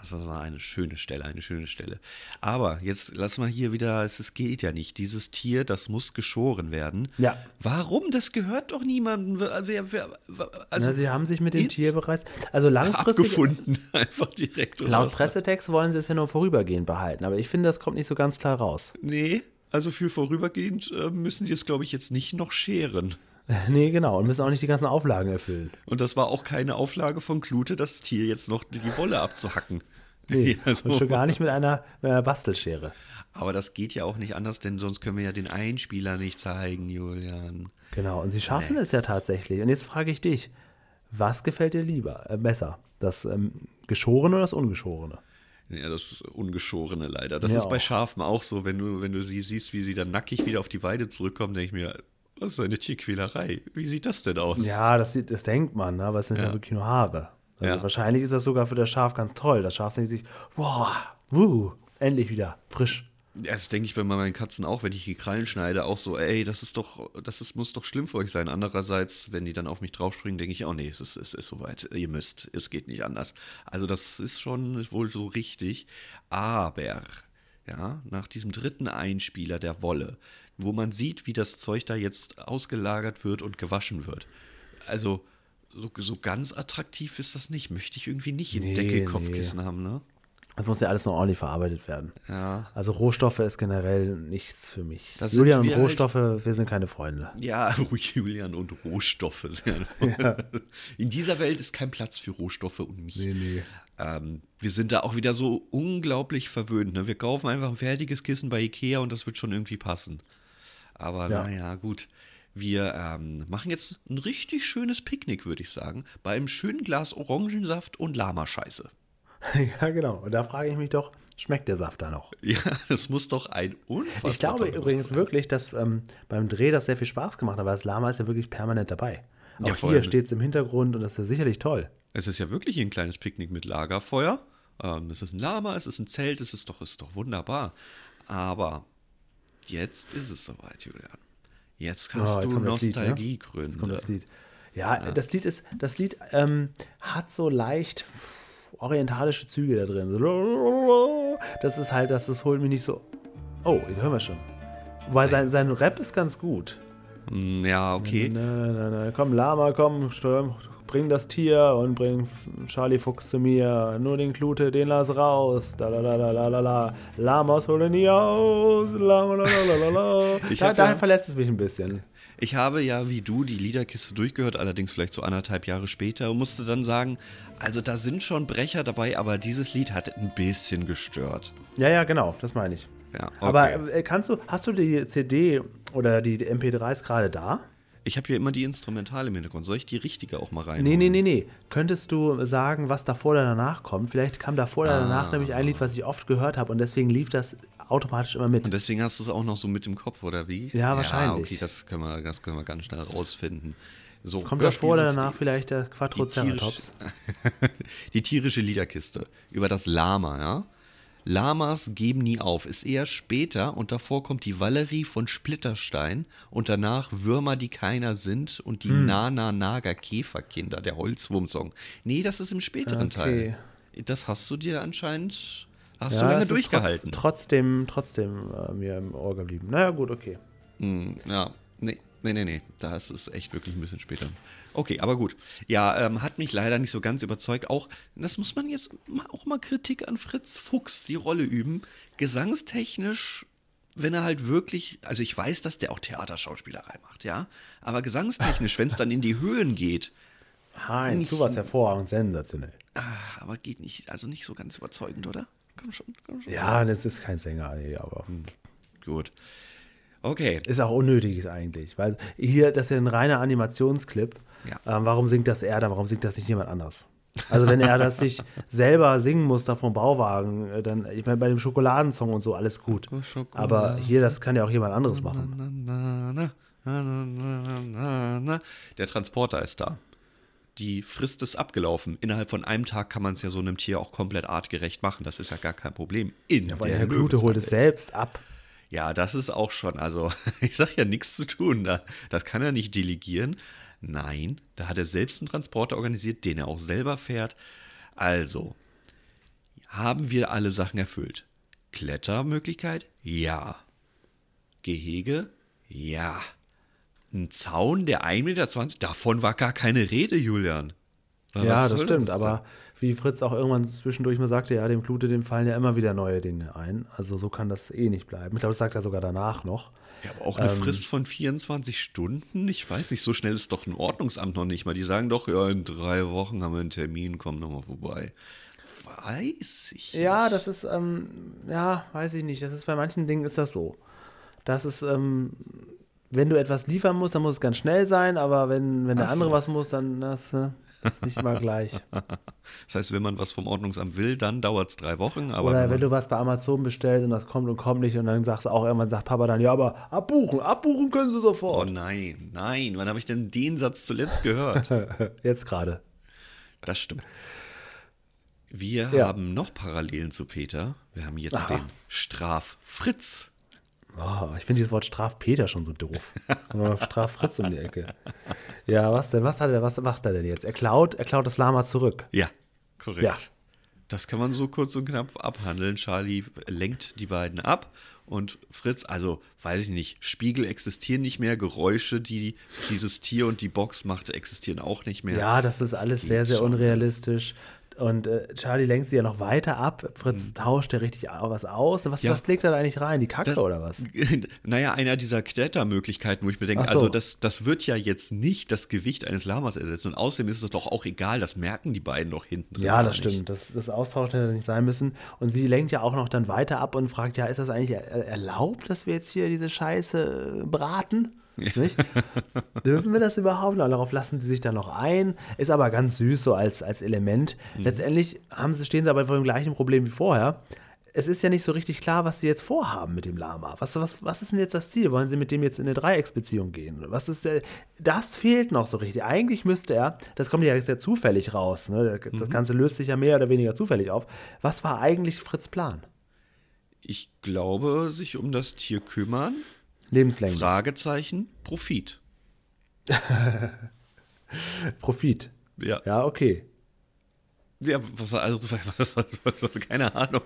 das ist eine schöne Stelle, eine schöne Stelle. Aber jetzt lass mal hier wieder, es geht ja nicht. Dieses Tier, das muss geschoren werden.
Ja.
Warum? Das gehört doch niemandem. Also
Na, sie haben sich mit dem Tier bereits, also langfristig,
abgefunden, einfach direkt.
laut. Pressetext wollen sie es ja nur vorübergehend behalten, aber ich finde, das kommt nicht so ganz klar raus.
Nee, also für vorübergehend äh, müssen die es, glaube ich, jetzt nicht noch scheren.
Nee, genau, und müssen auch nicht die ganzen Auflagen erfüllen.
Und das war auch keine Auflage von Klute, das Tier jetzt noch die Wolle abzuhacken.
Nee,
Ja, so.
und schon gar nicht mit einer, mit einer Bastelschere.
Aber das geht ja auch nicht anders, denn sonst können wir ja den Einspieler nicht zeigen, Julian.
Genau, und sie schaffen es ja tatsächlich. Und jetzt frage ich dich, was gefällt dir lieber, äh, besser? Das ähm, Geschorene oder das Ungeschorene?
Ja, das Ungeschorene leider. Das
Mir
ist bei. Schafen auch so, wenn du, wenn du sie siehst, wie sie dann nackig wieder auf die Weide zurückkommen, denke ich mir, was ist eine Tierquälerei? Wie sieht das denn aus?
Ja, das, sieht- das denkt man, ne? aber es sind ja,
Ja.
wirklich nur Haare. Also
Ja.
wahrscheinlich ist das sogar für das Schaf ganz toll. Das Schaf denkt sich, wow, wuh, endlich wieder, frisch.
Ja, Das denke ich bei meinen Katzen auch, wenn ich die Krallen schneide, auch so, ey, das ist doch, das ist, muss doch schlimm für euch sein. Andererseits, wenn die dann auf mich draufspringen, denke ich, oh nee, es ist, es ist soweit, ihr müsst, es geht nicht anders. Also das ist schon wohl so richtig. Aber, ja, nach diesem dritten Einspieler der Wolle, wo man sieht, wie das Zeug da jetzt ausgelagert wird und gewaschen wird. Also, so, so ganz attraktiv ist das nicht. Möchte ich irgendwie nicht in
Nee,
Decke
nee.
Haben, ne?
Das muss ja alles noch ordentlich verarbeitet werden.
Ja.
Also Rohstoffe ist generell nichts für mich.
Das
Julian und
wir
Rohstoffe, wir sind keine Freunde.
Ja, Julian und Rohstoffe. In dieser Welt ist kein Platz für Rohstoffe und mich.
Nee, nee.
Ähm, wir sind da auch wieder so unglaublich verwöhnt. Ne? Wir kaufen einfach ein fertiges Kissen bei Ikea und das wird schon irgendwie passen. Aber
Ja.
naja, gut. Wir ähm, machen jetzt ein richtig schönes Picknick, würde ich sagen, bei einem schönen Glas Orangensaft und Lamascheiße.
ja, genau. Und da frage ich mich doch, schmeckt der Saft da noch?
Ja, das muss doch ein unfassbar
Ich glaube übrigens
sein.
wirklich, dass ähm, beim Dreh das sehr viel Spaß gemacht hat, weil das Lama ist ja wirklich permanent dabei.
Ja,
Auch
vor
hier steht es im Hintergrund und das ist ja sicherlich toll.
Es ist ja wirklich ein kleines Picknick mit Lagerfeuer. Ähm, es ist ein Lama, es ist ein Zelt, es ist doch, ist doch wunderbar. Aber jetzt ist es soweit, Julian. Jetzt hast
Oh, jetzt
du
ne?
Nostalgiegründe.
Jetzt kommt das Lied. Ja, das Lied ist, das Lied ähm, hat so leicht orientalische Züge da drin. Das ist halt, das, das holt mich nicht so. Oh, den hören wir schon. Wobei sein, sein Rap ist ganz gut.
Mm, Ja, okay.
Na, na, na, komm, Lama, komm, stürm, bring das Tier und bring Charlie Fuchs zu mir. Nur den Klute, den lass raus. Da, la, la, la, la, la, la. Lamas holen nie aus. La, la, la, la, la, Da, daher
ja-
verlässt es mich ein bisschen.
Ich habe ja wie du die Liederkiste durchgehört, allerdings vielleicht so anderthalb Jahre später und musste dann sagen, also da sind schon Brecher dabei, aber dieses Lied hat ein bisschen gestört.
Ja, ja, genau, das meine ich.
Ja, okay.
Aber äh, kannst du, hast du die CD oder die MP3s gerade da?
Ich habe hier immer die Instrumentale im Hintergrund. Soll ich die richtige auch mal rein?
Nee, nee, nee, nee. Könntest du sagen, was davor oder danach kommt? Vielleicht kam davor oder
Ah.
danach nämlich ein Lied, was ich oft gehört habe und deswegen lief das automatisch immer mit.
Und deswegen hast du es auch noch so mit im Kopf, oder wie?
Ja, wahrscheinlich.
okay, das können wir, das können wir ganz schnell rausfinden. So,
Kommt davor oder danach
Hörspiel-
vielleicht der Quattroceratops?
Die tierische Liederkiste über das Lama, ja? Lamas geben nie auf, ist eher später und davor kommt die Valerie von Splitterstein und danach Würmer, die keiner sind und
Hm.
die Nana Naga Käferkinder, der Holzwurm-Song. Nee, das ist im späteren
Okay.
Teil. Das hast du dir anscheinend Hast ja, du lange durchgehalten.
Trotz, trotzdem, trotzdem äh, mir im Ohr geblieben. Naja, gut, okay.
Mm, ja, nee, nee, nee, nee. Da ist es echt wirklich ein bisschen später. Okay, aber gut. Ja, ähm, hat mich leider nicht so ganz überzeugt. Auch, das muss man jetzt auch mal Kritik an Fritz Fuchs, die Rolle üben. Gesangstechnisch, wenn er halt wirklich, also ich weiß, dass der auch Theaterschauspielerei macht, ja. Aber gesangstechnisch, wenn es dann in die Höhen geht.
Heinz, du warst hervorragend, sensationell.
Ah, aber geht nicht, also nicht so ganz überzeugend, oder?
Komm schon, komm schon. Ja, das ist kein Sänger, nee, aber. Hm.
Gut. Okay.
Ist auch unnötig eigentlich, weil hier, das ist ja ein reiner Animationsclip. Ja. Ähm, warum singt das er dann? Warum singt das nicht jemand anders? Also wenn er das nicht selber singen muss da vom Bauwagen, äh, dann, ich meine, bei dem Schokoladensong und so alles gut. Aber hier, das kann ja auch jemand anderes machen.
Der Transporter ist da die Frist ist abgelaufen. Innerhalb von einem Tag kann man es ja so einem Tier auch komplett artgerecht machen. Das ist ja gar kein Problem.
In ja, der Herr Glute holt es selbst ab.
Ja, das ist auch schon, also ich sage ja nichts zu tun. Da, das kann er nicht delegieren. Nein, da hat er selbst einen Transporter organisiert, den er auch selber fährt. Also, haben wir alle Sachen erfüllt? Klettermöglichkeit? Ja. Gehege? Ja. Ein Zaun, der 1,20 Meter, davon war gar keine Rede, Julian.
Was ja, das stimmt, das aber wie Fritz auch irgendwann zwischendurch mal sagte, ja, dem Klute, dem fallen ja immer wieder neue Dinge ein. Also so kann das eh nicht bleiben. Ich glaube, das sagt er sogar danach noch.
Ja, aber auch eine ähm, Frist von 24 Stunden? Ich weiß nicht, so schnell ist doch ein Ordnungsamt noch nicht mal. Die sagen doch, ja, in drei Wochen haben wir einen Termin, komm nochmal vorbei. Weiß ich
Ja, nicht. das ist, ähm, ja, weiß ich nicht. Das ist bei manchen Dingen ist das so. Das ist, ähm, wenn du etwas liefern musst, dann muss es ganz schnell sein, aber wenn, wenn der so. andere was muss, dann das, äh, das ist nicht immer gleich.
Das heißt, wenn man was vom Ordnungsamt will, dann dauert es drei Wochen.
Oder wenn, wenn, du was bei Amazon bestellst und das kommt und kommt nicht und dann sagst du auch irgendwann, sagt Papa dann, ja, aber abbuchen, abbuchen können sie sofort.
Oh nein, nein, wann habe ich denn den Satz zuletzt gehört?
Jetzt gerade.
Das stimmt. Wir ja. haben noch Parallelen zu Peter. Wir haben jetzt Aha. den Straf Fritz.
Oh, ich finde dieses Wort Strafpeter schon so doof. Straffritz um die Ecke. Ja, was denn? Was hat er, was macht er denn jetzt? Er klaut, er klaut das Lama zurück.
Ja, korrekt. Ja. Das kann man so kurz und knapp abhandeln. Charlie lenkt die beiden ab und Fritz, also weiß ich nicht, Spiegel existieren nicht mehr, Geräusche, die dieses Tier und die Box macht, existieren auch nicht mehr.
Ja, das ist das alles sehr, sehr unrealistisch. Und äh, Charlie lenkt sie ja noch weiter ab. Fritz mhm. tauscht ja richtig was aus. Was, ja. was legt er da eigentlich rein? Die Kacke das, oder was?
Naja, einer dieser Klettermöglichkeiten, wo ich mir denke, so. also das, das wird ja jetzt nicht das Gewicht eines Lamas ersetzen. Und außerdem ist es doch auch egal, das merken die beiden doch hinten drin.
Ja, das stimmt. Das, das Austauschen hätte nicht sein müssen. Und sie lenkt ja auch noch dann weiter ab und fragt, ja, ist das eigentlich erlaubt, dass wir jetzt hier diese Scheiße braten? Dürfen wir das überhaupt? Und darauf lassen sie sich dann noch ein. Ist aber ganz süß so als, als Element. Mhm. Letztendlich haben sie, stehen sie aber vor dem gleichen Problem wie vorher. Es ist ja nicht so richtig klar, was sie jetzt vorhaben mit dem Lama. Was, was, was ist denn jetzt das Ziel? Wollen sie mit dem jetzt in eine Dreiecksbeziehung gehen? Was ist der, das fehlt noch so richtig. Eigentlich müsste er, das kommt ja jetzt ja zufällig raus, ne? das mhm. Ganze löst sich ja mehr oder weniger zufällig auf. Was war eigentlich Fritz Plan?
Ich glaube, sich um das Tier kümmern,
Lebenslänglich.
Fragezeichen, Profit.
Profit.
Ja.
Ja, okay.
Ja, was, also, was, was, was, keine Ahnung.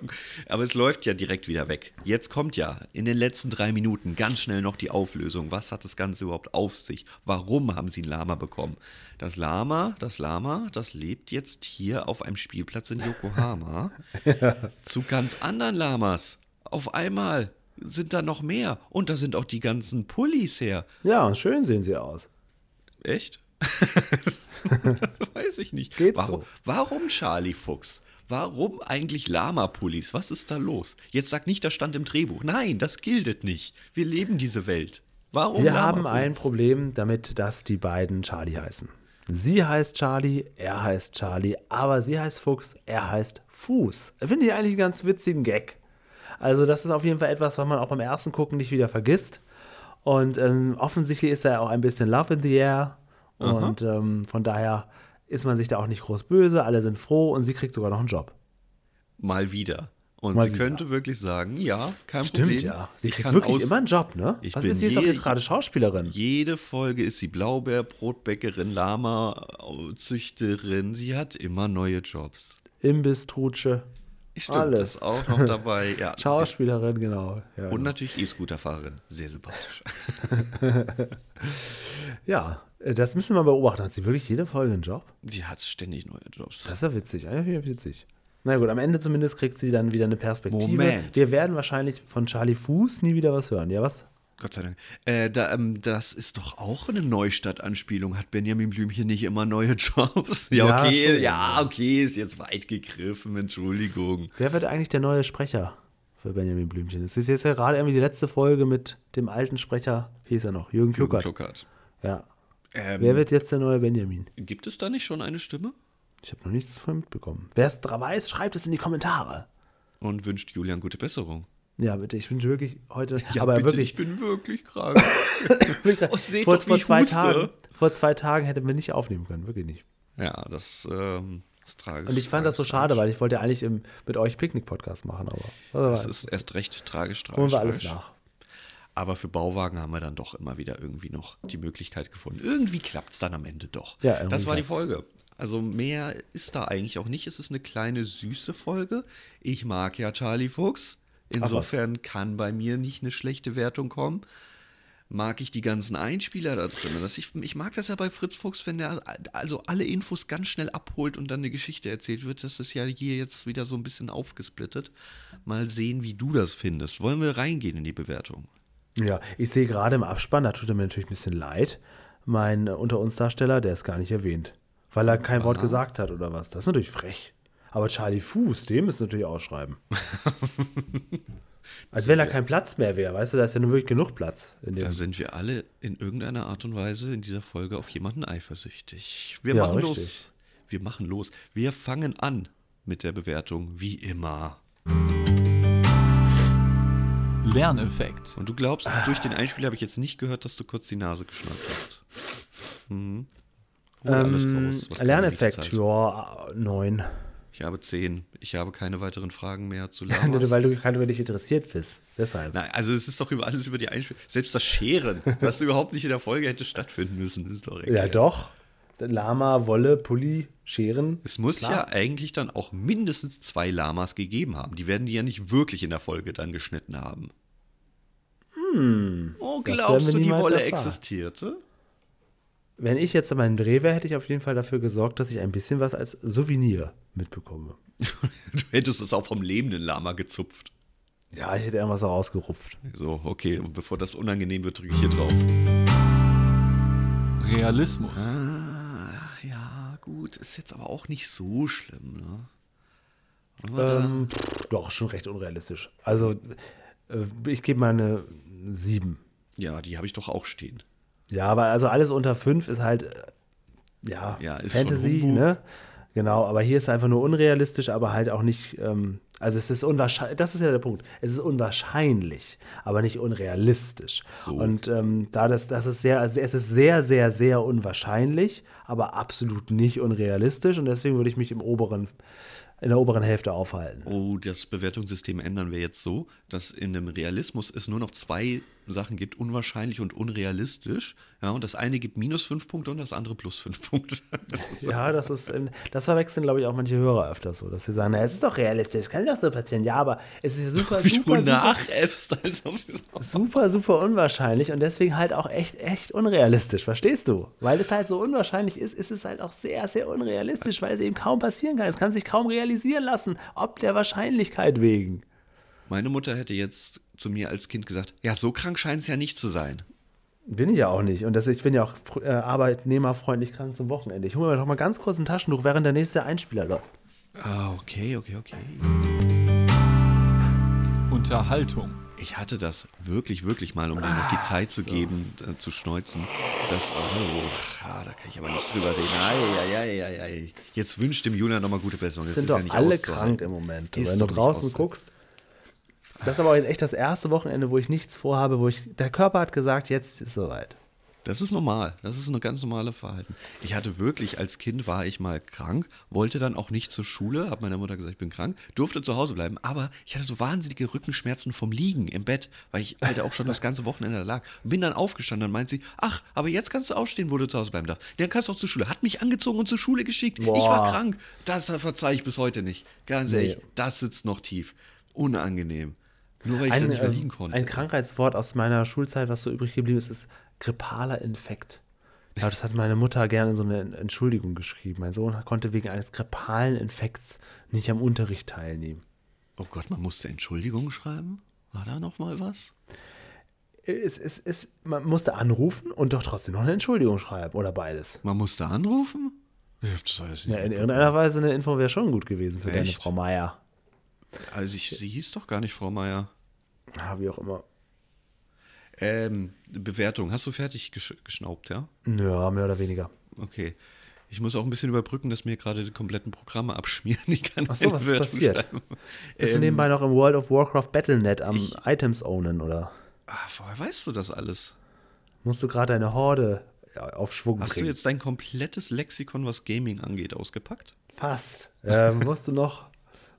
Aber es läuft ja direkt wieder weg. Jetzt kommt ja in den letzten drei Minuten ganz schnell noch die Auflösung. Was hat das Ganze überhaupt auf sich? Warum haben sie ein Lama bekommen? Das Lama, das Lama, das lebt jetzt hier auf einem Spielplatz in Yokohama ja. zu ganz anderen Lamas. Auf einmal sind da noch mehr. Und da sind auch die ganzen Pullis her.
Ja, schön sehen sie aus.
Echt? Weiß ich nicht.
Geht
warum,
so.
warum Charlie Fuchs? Warum eigentlich Lama-Pullis? Was ist da los? Jetzt sag nicht, das stand im Drehbuch. Nein, das gilt nicht. Wir leben diese Welt. Warum
Wir haben ein Problem damit, dass die beiden Charlie heißen. Sie heißt Charlie, er heißt Charlie, aber sie heißt Fuchs, er heißt Fuß. Finde ich eigentlich einen ganz witzigen Gag. Also das ist auf jeden Fall etwas, was man auch beim ersten Gucken nicht wieder vergisst. Und ähm, offensichtlich ist da auch ein bisschen Love in the Air. Und ähm, von daher ist man sich da auch nicht groß böse. Alle sind froh und sie kriegt sogar noch einen Job.
Mal wieder. Und Mal sie wieder. könnte wirklich sagen, ja, kein
Stimmt,
Problem.
Stimmt, ja. Sie ich kriegt wirklich immer einen Job, ne?
Ich
Was
bin
ist sie? Ist doch jetzt gerade Schauspielerin.
Jede Folge ist sie Blaubeer, Brotbäckerin, Lama, Züchterin. Sie hat immer neue Jobs.
Imbisstrutsche.
Stimmt,
Alles.
das ist auch noch dabei. Ja.
Schauspielerin, genau. Ja,
Und
genau.
natürlich E-Scooter-Fahrerin. Sehr sympathisch.
ja, äh, das müssen wir beobachten. Hat sie wirklich jede Folge einen Job?
Die hat ständig neue Jobs.
Das ist ja witzig, eigentlich ja witzig. Na gut, am Ende zumindest kriegt sie dann wieder eine Perspektive.
Moment.
Wir werden wahrscheinlich von Charlie Fuß nie wieder was hören. Ja, was?
Gott sei Dank. Äh, da, ähm, das ist doch auch eine Neustadt-Anspielung. Hat Benjamin Blümchen nicht immer neue Jobs? Ja,
Ja,
okay.
schon.
Ja, okay, ist jetzt weit gegriffen. Entschuldigung.
Wer wird eigentlich der neue Sprecher für Benjamin Blümchen? Es ist jetzt ja gerade irgendwie die letzte Folge mit dem alten Sprecher, wie hieß er noch? Jürgen
Jürgen
Kluckert.
Kluckert.
Ja.
Ähm,
Wer wird jetzt der neue Benjamin?
gibt es da nicht schon eine Stimme?
Ich habe noch nichts davon mitbekommen. Wer es weiß, schreibt es in die Kommentare.
Und wünscht Julian gute Besserung.
Ja, bitte, ich wünsche wirklich heute,
Ja,
aber
bitte,
wirklich,
ich bin wirklich krank. Oh, seht
vor,
doch,
vor,
ich
zwei
huste.
Tagen, vor zwei Tagen hätten wir nicht aufnehmen können, wirklich nicht.
ja, das ähm, ist tragisch.
Und ich fand das so
tragisch,
schade,
tragisch.
weil ich wollte ja eigentlich im, mit euch Picknick-Podcast machen, aber
Das ist erst recht tragisch,
holen
tragisch.
wir alles
tragisch.
nach.
Aber für Bauwagen haben wir dann doch immer wieder irgendwie noch die Möglichkeit gefunden. Irgendwie klappt es dann am Ende doch.
Ja,
das war die. Folge. Also mehr ist da eigentlich auch nicht. Es ist eine kleine süße Folge. Ich mag ja Charlie Fuchs. Insofern kann bei mir nicht eine schlechte Wertung kommen. Mag ich die ganzen Einspieler da drin. Das ich, ich mag das ja bei Fritz Fuchs, wenn der also alle Infos ganz schnell abholt und dann eine Geschichte erzählt wird. Das ist ja hier jetzt wieder so ein bisschen aufgesplittet. Mal sehen, wie du das findest. Wollen wir reingehen in die Bewertung?
Ja, ich sehe gerade im Abspann, da tut er mir natürlich ein bisschen leid, mein äh, Unter uns Darsteller, der ist gar nicht erwähnt, weil er kein Wort gesagt hat oder was. Das ist natürlich frech. Aber Charlie Fuß, dem ist natürlich ausschreiben. Als wenn da kein Platz mehr wäre, weißt du, da ist ja nur wirklich genug Platz. In dem
Da sind wir alle in irgendeiner Art und Weise in dieser Folge auf jemanden eifersüchtig. Wir
Ja,
machen
richtig.
los. Wir machen los. Wir fangen an mit der Bewertung, wie immer.
Lerneffekt.
Und du glaubst, durch den Einspieler habe ich jetzt nicht gehört, dass du kurz die Nase geschnappt hast. Mhm. Alles
ähm,
raus,
Lerneffekt, ja, neun.
Ich habe zehn. Ich habe keine weiteren Fragen mehr zu
Nur
Lamas.
weil du keiner nicht interessiert bist. Deshalb.
Nein, also es ist doch über alles über die Einspieler. Selbst das Scheren, was überhaupt nicht in der Folge hätte stattfinden müssen, ist doch
Ja,
erklärt.
doch. Lama, Wolle, Pulli, Scheren.
Es muss
Klar.
ja eigentlich dann auch mindestens zwei Lamas gegeben haben. Die werden die ja nicht wirklich in der Folge dann geschnitten haben. Hm. Oh, glaubst du, die Wolle
erfahren.
existierte?
Wenn ich jetzt mein Dreh wäre, hätte ich auf jeden Fall dafür gesorgt, dass ich ein bisschen was als Souvenir mitbekomme.
Du hättest es auch vom lebenden Lama gezupft.
Ja, ich hätte irgendwas rausgerupft.
So, okay, und bevor das unangenehm wird, drücke ich hier drauf.
Realismus.
Ach ja, gut, ist jetzt aber auch nicht so schlimm, ne?
Ähm, pff, doch, schon recht unrealistisch. Also, äh, ich gebe mal eine 7.
ja, die habe ich doch auch stehen.
Ja, aber also alles unter 5 ist halt, äh, ja,
Ja, ist
Fantasy, ne? Genau, aber hier ist einfach nur unrealistisch, aber halt auch nicht, ähm, also es ist unwahrscheinlich, das ist ja der Punkt, es ist unwahrscheinlich, aber nicht unrealistisch.
So.
Und ähm, da das, das ist sehr, also es ist sehr, sehr, sehr unwahrscheinlich, aber absolut nicht unrealistisch und deswegen würde ich mich im oberen, in der oberen Hälfte aufhalten.
Oh, das Bewertungssystem ändern wir jetzt so, dass in dem Realismus es nur noch zwei Sachen gibt, unwahrscheinlich und unrealistisch. Ja, und das eine gibt minus fünf Punkte und das andere plus fünf Punkte.
Ja, das ist, das verwechseln, glaube ich, auch manche Hörer öfter so, dass sie sagen, na, es ist doch realistisch, kann doch so passieren. Ja, aber es ist ja super,
Wie du
super, super,
nachäffst, als ob
super, super unwahrscheinlich und deswegen halt auch echt, echt unrealistisch, verstehst du? Weil es halt so unwahrscheinlich ist, ist es halt auch sehr, sehr unrealistisch, weil es eben kaum passieren kann. Es kann sich kaum realisieren lassen, ob der Wahrscheinlichkeit wegen.
Meine Mutter hätte jetzt zu mir als Kind gesagt, ja, so krank scheint es ja nicht zu sein.
Bin ich ja auch nicht. Und das, ich bin ja auch äh, arbeitnehmerfreundlich krank zum Wochenende. Ich hole mir doch mal ganz kurz ein Taschentuch, während der nächste Einspieler läuft.
Ah, okay, okay, okay.
Unterhaltung.
Ich hatte das wirklich, wirklich mal, um mir noch die Zeit zu geben, äh, zu schneuzen. Das, oh, ah, da kann ich aber nicht drüber reden. Ei, ei, ei, ei, ei. Jetzt wünscht dem Julian nochmal gute Besserung. Das
sind
ist
doch
ja nicht
alle
auszuhalten.
krank im Moment.
Ist
Wenn du draußen guckst. Das ist aber jetzt echt das erste Wochenende, wo ich nichts vorhabe, wo ich, der Körper hat gesagt, jetzt ist soweit.
Das ist normal. Das ist eine ganz normale Verhalten. Ich hatte wirklich, als Kind war ich mal krank, wollte dann auch nicht zur Schule, habe meiner Mutter gesagt, ich bin krank, durfte zu Hause bleiben, aber ich hatte so wahnsinnige Rückenschmerzen vom Liegen im Bett, weil ich halt auch schon das ganze Wochenende da lag. Bin dann aufgestanden und meint sie, ach, aber jetzt kannst du aufstehen, wo du zu Hause bleiben darfst. Dann kannst du auch zur Schule. Hat mich angezogen und zur Schule geschickt.
Boah.
Ich war krank. Das verzeihe ich bis heute nicht. Ganz
Nee.
ehrlich, das sitzt noch tief. Unangenehm. Nur weil ich da
Ein,
nicht mehr
ähm,
liegen konnte.
ein Krankheitswort aus meiner Schulzeit, was so übrig geblieben ist, ist grippaler Infekt. Ja, das hat meine Mutter gerne so eine Entschuldigung geschrieben. Mein Sohn konnte wegen eines grippalen Infekts nicht am Unterricht teilnehmen.
oh Gott, man musste Entschuldigung schreiben? War da noch mal was?
Es, es, es, man musste anrufen und doch trotzdem noch eine Entschuldigung schreiben oder beides.
Man musste anrufen? Ich hab das alles nicht
Ja, in irgendeiner Weise eine Info wäre schon gut gewesen für deine
Echt?
Frau Meier.
Also ich, sie hieß doch gar nicht Frau Meier.
Ja, wie auch immer.
Ähm, Bewertung. Hast du fertig gesch geschnaubt, ja?
Ja, mehr oder weniger.
Okay. Ich muss auch ein bisschen überbrücken, dass mir gerade die kompletten Programme abschmieren. Ich kann
Ach so, was ist
Bewertung
passiert?
schreiben.
Bist du
Ähm,
nebenbei noch im World of Warcraft Battlenet am
ich-
Items ownen oder
ah, woher weißt du das alles?
musst du gerade deine Horde auf Schwung
Hast du
bringen?
jetzt dein komplettes Lexikon, was Gaming angeht, ausgepackt?
Fast. Ähm, musst du noch,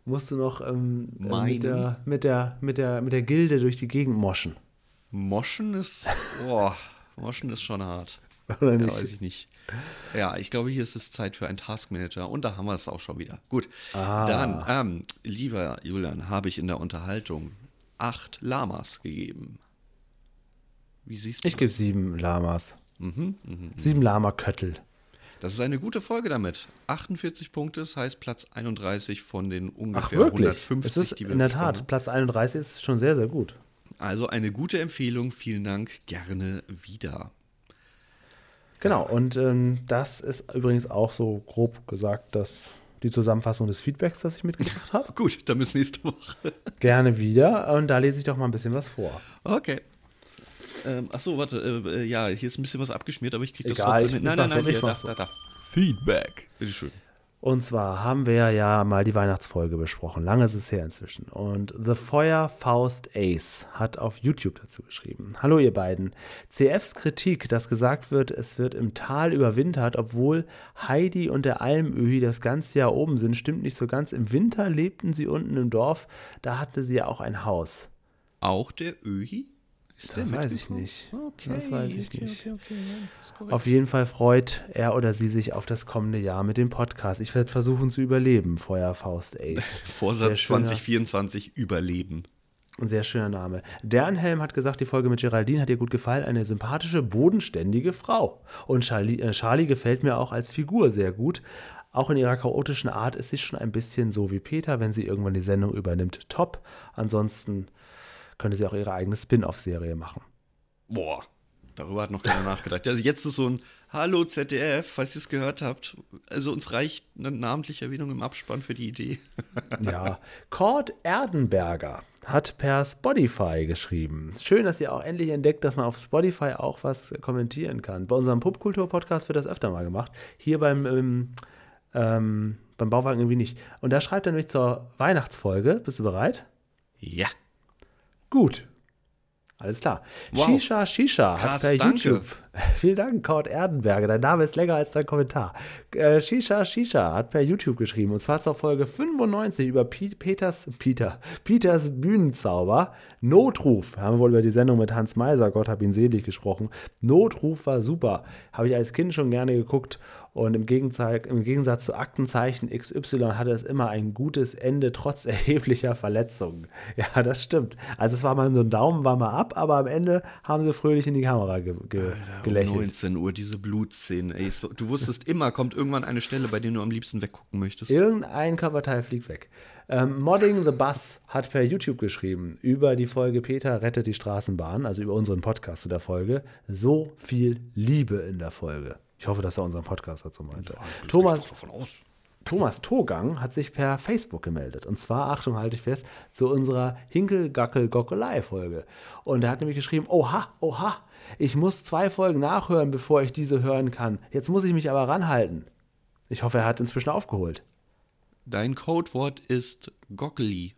musst du noch ähm, äh, mit, der, mit, der, mit, der, mit der Gilde durch die Gegend moschen.
Moschen ist, boah, Moschen ist schon hart.
Oder
Ja,
nicht?
weiß ich nicht. Ja, ich glaube, hier ist es Zeit für einen Taskmanager und da haben wir es auch schon wieder. Gut,
Ah.
dann, ähm, lieber Julian, habe ich in der Unterhaltung acht Lamas gegeben. Wie siehst du
Ich gebe sieben Lamas.
Mhm, mhm.
Sieben Lama-Köttel.
Das ist eine gute Folge damit. 48 Punkte, das heißt Platz 31 von den ungefähr
Ach, wirklich?
150,
es ist
die wir
in der Tat,
haben.
Platz 31 ist schon sehr, sehr gut.
Also eine gute Empfehlung, vielen Dank, gerne wieder.
Genau, und ähm, das ist übrigens auch so grob gesagt, dass die Zusammenfassung des Feedbacks, das ich mitgebracht habe.
Gut, dann bis nächste Woche.
Gerne wieder. Und da lese ich doch mal ein bisschen was vor.
Okay. Ähm, ach so, warte, äh, äh, ja, hier ist ein bisschen was abgeschmiert, aber ich kriege das
Egal,
trotzdem mit. Nein, nein, nein, hier, da, da, da.
Feedback.
Bitteschön.
Und zwar haben wir ja mal die Weihnachtsfolge besprochen. Lange ist es her inzwischen. Und The Feuer Faust Ace hat auf YouTube dazu geschrieben. Hallo ihr beiden. CFs Kritik, dass gesagt wird, es wird im Tal überwintert, obwohl Heidi und der Almöhi das ganze Jahr oben sind, stimmt nicht so ganz. Im Winter lebten sie unten im Dorf. Da hatte sie ja auch ein Haus.
Auch der Öhi? Ist
Das weiß ich nicht.
Okay,
Das weiß ich
okay,
nicht.
Okay, okay, ja.
Auf jeden Fall freut er oder sie sich auf das kommende Jahr mit dem Podcast. Ich werde versuchen zu überleben, Feuer Faust Ace.
Vorsatz
schöner-
2024 überleben.
Ein sehr schöner Name. Dernhelm hat gesagt, die Folge mit Geraldine hat ihr gut gefallen. Eine sympathische, bodenständige Frau. Und Charlie, äh, Charlie gefällt mir auch als Figur sehr gut. Auch in ihrer chaotischen Art ist sie schon ein bisschen so wie Peter, wenn sie irgendwann die Sendung übernimmt. Top. Ansonsten könnte sie auch ihre eigene Spin-off-Serie machen.
Boah, darüber hat noch keiner nachgedacht. Also jetzt ist so ein Hallo ZDF, falls ihr es gehört habt. Also uns reicht eine namentliche Erwähnung im Abspann für die Idee.
Ja, Cord Erdenberger hat per Spotify geschrieben. Schön, dass ihr auch endlich entdeckt, dass man auf Spotify auch was kommentieren kann. Bei unserem Popkultur-Podcast wird das öfter mal gemacht. Hier beim, ähm, ähm, beim Bauwagen irgendwie nicht. Und da schreibt er nämlich zur Weihnachtsfolge. Bist du bereit?
Ja.
Gut. Alles klar.
Wow.
Shisha Shisha
Krass,
hat per
danke.
YouTube. Vielen Dank, Cord Erdenberger. Dein Name ist länger als dein Kommentar. Äh, Shisha Shisha hat per YouTube geschrieben und zwar zur Folge 95 über Pi- Peters, Peter, Peters Bühnenzauber. Notruf. Haben wir wohl über die Sendung mit Hans Meiser, Gott hab ihn selig gesprochen. Notruf war super. Habe ich als Kind schon gerne geguckt und im Gegensatz, im Gegensatz zu Aktenzeichen XY hatte es immer ein gutes Ende trotz erheblicher Verletzungen. Ja, das stimmt. Also es war mal so ein Daumen, war mal ab, aber am Ende haben sie fröhlich in die Kamera ge ge
Um
gelächelt.
19 Uhr, diese Blutszenen. Ey, du wusstest immer, kommt irgendwann eine Stelle, bei der du am liebsten weggucken möchtest.
Irgendein Körperteil fliegt weg. Ähm, Modding the Bus hat per YouTube geschrieben über die Folge Peter rettet die Straßenbahn, also über unseren Podcast zu der Folge. So viel Liebe in der Folge. Ich hoffe, dass er unseren Podcast dazu meinte. Thomas,
davon aus.
Thomas Togang hat sich per Facebook gemeldet. Und zwar, Achtung, halte ich fest, zu unserer Hinkel-Gackel-Gockelei-Folge. Und er hat nämlich geschrieben: Oha, oha, ich muss zwei Folgen nachhören, bevor ich diese hören kann. Jetzt muss ich mich aber ranhalten. Ich hoffe, er hat inzwischen aufgeholt.
Dein Codewort ist Goggly.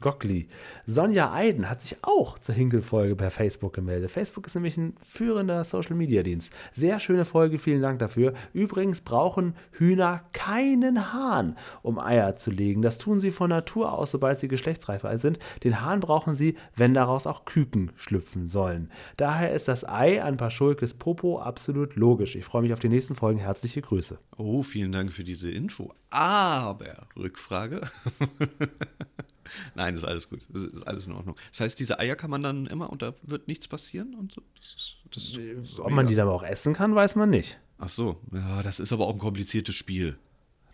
Gockli. Sonja Eiden hat sich auch zur Hinkel-Folge per Facebook gemeldet. Facebook ist nämlich ein führender Social-Media-Dienst. Sehr schöne Folge, vielen Dank dafür. Übrigens brauchen Hühner keinen Hahn, um Eier zu legen. Das tun sie von Natur aus, sobald sie geschlechtsreif sind. Den Hahn brauchen sie, wenn daraus auch Küken schlüpfen sollen. Daher ist das Ei an Paschulkes Popo absolut logisch. Ich freue mich auf die nächsten Folgen. Herzliche Grüße.
Oh, vielen Dank für diese Info. Aber, Rückfrage. Nein, ist alles gut. Das ist alles in Ordnung. Das heißt, diese Eier kann man dann immer und da wird nichts passieren und so. Das ist,
das ist Ob man die dann auch essen kann, weiß man nicht.
Ach so, ja, das ist aber auch ein kompliziertes Spiel.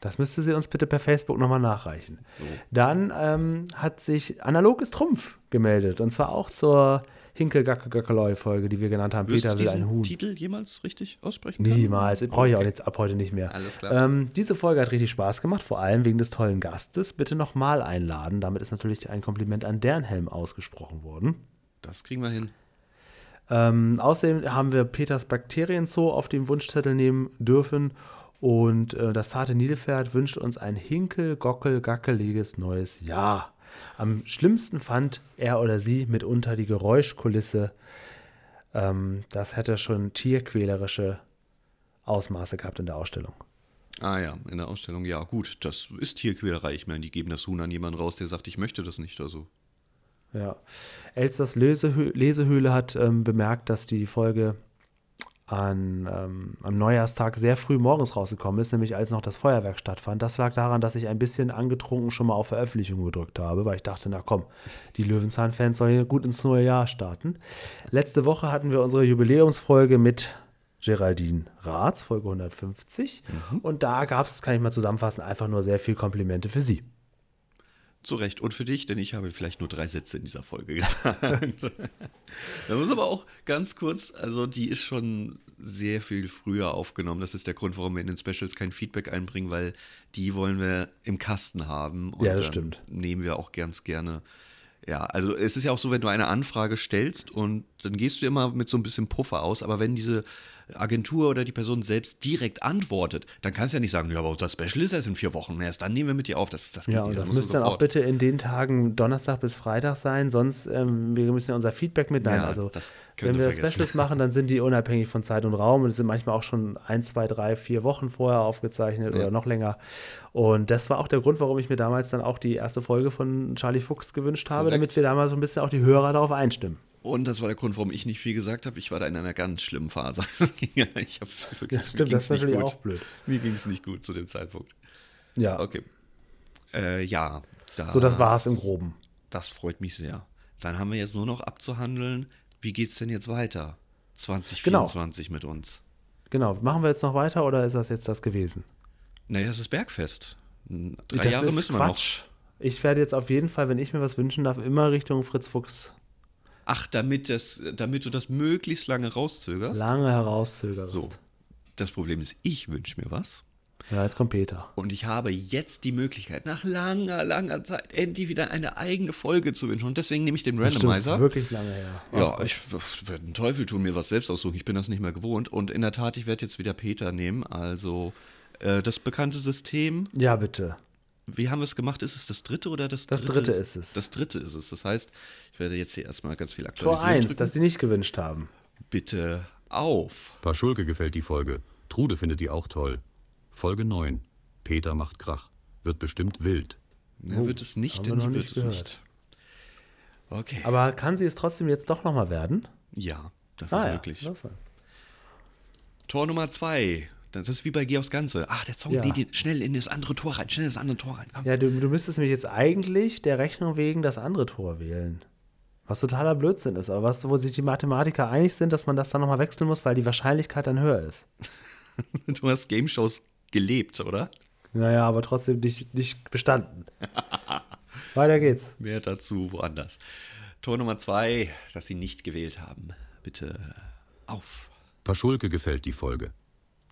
Das müsste sie uns bitte per Facebook nochmal nachreichen. So. Dann ähm, hat sich Analoges Trumpf gemeldet und zwar auch zur Hinkel-Gacke-Gackeloi-Folge, die wir genannt haben.
Wirst Peter will ein Huhn. Titel jemals richtig aussprechen
können? Niemals. Brauche ich auch jetzt ab heute nicht mehr. Alles klar. Ähm, diese Folge hat richtig Spaß gemacht, vor allem wegen des tollen Gastes. Bitte nochmal einladen. Damit ist natürlich ein Kompliment an Dernhelm ausgesprochen worden.
Das kriegen wir hin.
Ähm, außerdem haben wir Peters Bakterienzoo auf dem Wunschzettel nehmen dürfen. Und äh, das zarte Nilpferd wünscht uns ein hinkel-gockel-gackeliges neues Jahr. Am schlimmsten fand er oder sie mitunter die Geräuschkulisse. Ähm, das hätte schon tierquälerische Ausmaße gehabt in der Ausstellung.
Ah ja, in der Ausstellung, ja gut, das ist Tierquälerei. Ich meine, die geben das Huhn an jemanden raus, der sagt, ich möchte das nicht oder so.
Ja. Elsters Lesehö Lesehöhle hat ähm, bemerkt, dass die Folge an, ähm, am Neujahrstag sehr früh morgens rausgekommen ist, nämlich als noch das Feuerwerk stattfand. Das lag daran, dass ich ein bisschen angetrunken schon mal auf Veröffentlichung gedrückt habe, weil ich dachte, na komm, die Löwenzahn-Fans sollen hier gut ins neue Jahr starten. Letzte Woche hatten wir unsere Jubiläumsfolge mit Geraldine Raths, Folge 150. Mhm. Und da gab es, kann ich mal zusammenfassen, einfach nur sehr viel Komplimente für sie.
Zu Recht. Und für dich, denn ich habe vielleicht nur drei Sätze in dieser Folge gesagt. da muss aber auch ganz kurz, also die ist schon sehr viel früher aufgenommen. Das ist der Grund, warum wir in den Specials kein Feedback einbringen, weil die wollen wir im Kasten haben.
Und ja, das stimmt.
Nehmen wir auch ganz gerne. Ja, also es ist ja auch so, wenn du eine Anfrage stellst und dann gehst du immer mit so ein bisschen Puffer aus, aber wenn diese Agentur oder die Person selbst direkt antwortet, dann kannst du ja nicht sagen, ja, aber unser Special ist erst in vier Wochen, erst dann nehmen wir mit dir auf. Das, das
geht ja, und das, das müsste dann auch bitte in den Tagen Donnerstag bis Freitag sein, sonst ähm, wir müssen ja unser Feedback mitnehmen. Ja, also wenn wir vergessen. Specials machen, dann sind die unabhängig von Zeit und Raum und sind manchmal auch schon ein, zwei, drei, vier Wochen vorher aufgezeichnet ja. oder noch länger. Und das war auch der Grund, warum ich mir damals dann auch die erste Folge von Charlie Fuchs gewünscht habe, Korrekt. damit wir damals so ein bisschen auch die Hörer darauf einstimmen.
Und das war der Grund, warum ich nicht viel gesagt habe. Ich war da in einer ganz schlimmen Phase. ich
hab wirklich, ja, stimmt, das ist natürlich auch blöd.
Mir ging es nicht gut zu dem Zeitpunkt.
Ja.
Okay. Äh, ja.
Das, so, das war es im Groben.
Das freut mich sehr. Dann haben wir jetzt nur noch abzuhandeln, wie geht es denn jetzt weiter? 2024 genau. mit uns.
Genau. Machen wir jetzt noch weiter oder ist das jetzt das gewesen?
Naja, es ist Bergfest. Drei
das Jahre müssen wir Quatsch. noch. Ich werde jetzt auf jeden Fall, wenn ich mir was wünschen darf, immer Richtung Fritz Fuchs
Ach, damit, das, damit du das möglichst lange rauszögerst?
Lange herauszögerst.
So. Das Problem ist, ich wünsche mir was.
Ja, jetzt kommt Peter.
Und ich habe jetzt die Möglichkeit, nach langer, langer Zeit endlich wieder eine eigene Folge zu wünschen. Und deswegen nehme ich den Randomizer. Das
wirklich lange her.
Ja, ich werde einen Teufel tun, mir was selbst aussuchen. Ich bin das nicht mehr gewohnt. Und in der Tat, ich werde jetzt wieder Peter nehmen. Also äh, das bekannte System.
Ja, bitte
wie haben wir es gemacht? Ist es das dritte oder das
dritte? Das dritte ist es.
Das dritte ist es. Das heißt, ich werde jetzt hier erstmal ganz viel aktualisieren.
Tor 1, das Sie nicht gewünscht haben.
Bitte auf.
Schulke gefällt die Folge. Trude findet die auch toll. Folge 9. Peter macht Krach. Wird bestimmt wild.
Oh, wird es nicht, denn die wird es gehört. nicht.
Okay. Aber kann sie es trotzdem jetzt doch nochmal werden?
Ja, das ah, ist ja, möglich. Tor Nummer 2. Das ist wie bei Georgs Ganze. Ach, der Song, ja. die, die, schnell in das andere Tor rein, schnell in das andere Tor rein.
Komm. Ja, du, du müsstest mich jetzt eigentlich der Rechnung wegen das andere Tor wählen. Was totaler Blödsinn ist, aber was, wo sich die Mathematiker einig sind, dass man das dann nochmal wechseln muss, weil die Wahrscheinlichkeit dann höher ist.
du hast Game Shows gelebt, oder?
Naja, aber trotzdem nicht, nicht bestanden. Weiter geht's.
Mehr dazu woanders. Tor Nummer zwei, das Sie nicht gewählt haben. Bitte auf.
Paschulke gefällt die Folge.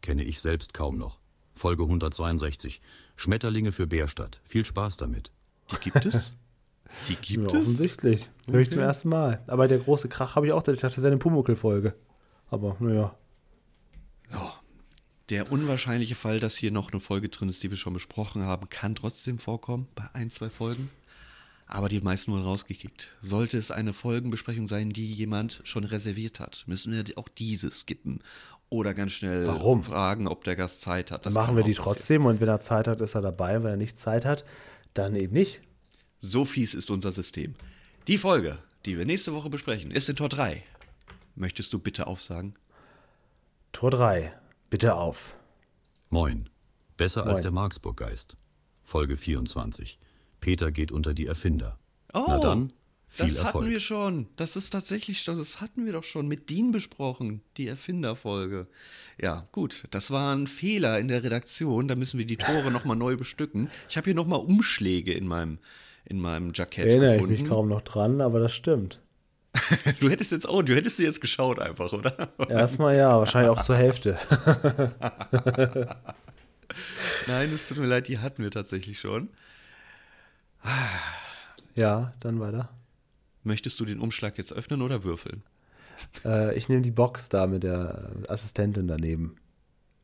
Kenne ich selbst kaum noch. Folge 162. Schmetterlinge für Bärstadt. Viel Spaß damit.
Die gibt es?
Die gibt ja, es? Offensichtlich. Okay. Hör ich zum ersten Mal. Aber der große Krach habe ich auch, ich dachte, das wäre eine Pumuckl-Folge. Aber naja.
Ja. Der unwahrscheinliche Fall, dass hier noch eine Folge drin ist, die wir schon besprochen haben, kann trotzdem vorkommen bei ein, zwei Folgen. Aber die meisten wurden rausgekickt. Sollte es eine Folgenbesprechung sein, die jemand schon reserviert hat, müssen wir auch diese skippen. Oder ganz schnell
Warum?
fragen, ob der Gast Zeit hat. Das
Machen wir die
passieren.
trotzdem und wenn er Zeit hat, ist er dabei. Wenn er nicht Zeit hat, dann eben nicht.
So fies ist unser System. Die Folge, die wir nächste Woche besprechen, ist in Tor 3. Möchtest du bitte aufsagen?
Tor 3. Bitte auf.
Moin. Besser als
Moin.
der Marksburg-Geist. Folge 24. Peter geht unter die Erfinder.
Oh,
Na dann, viel
das
Erfolg.
hatten wir schon. Das ist tatsächlich schon, das hatten wir doch schon mit Dean besprochen, die Erfinderfolge. Ja, gut, das war ein Fehler in der Redaktion. Da müssen wir die Tore nochmal neu bestücken. Ich habe hier nochmal Umschläge in meinem, in meinem Jackett
Erinnere ich
gefunden.
mich kaum noch dran, aber das stimmt.
Du hättest jetzt auch, du hättest sie jetzt geschaut einfach, oder?
Erstmal ja, wahrscheinlich auch zur Hälfte.
Nein, es tut mir leid, die hatten wir tatsächlich schon.
Ja, dann weiter.
Möchtest du den Umschlag jetzt öffnen oder würfeln?
Äh, ich nehme die Box da mit der Assistentin daneben.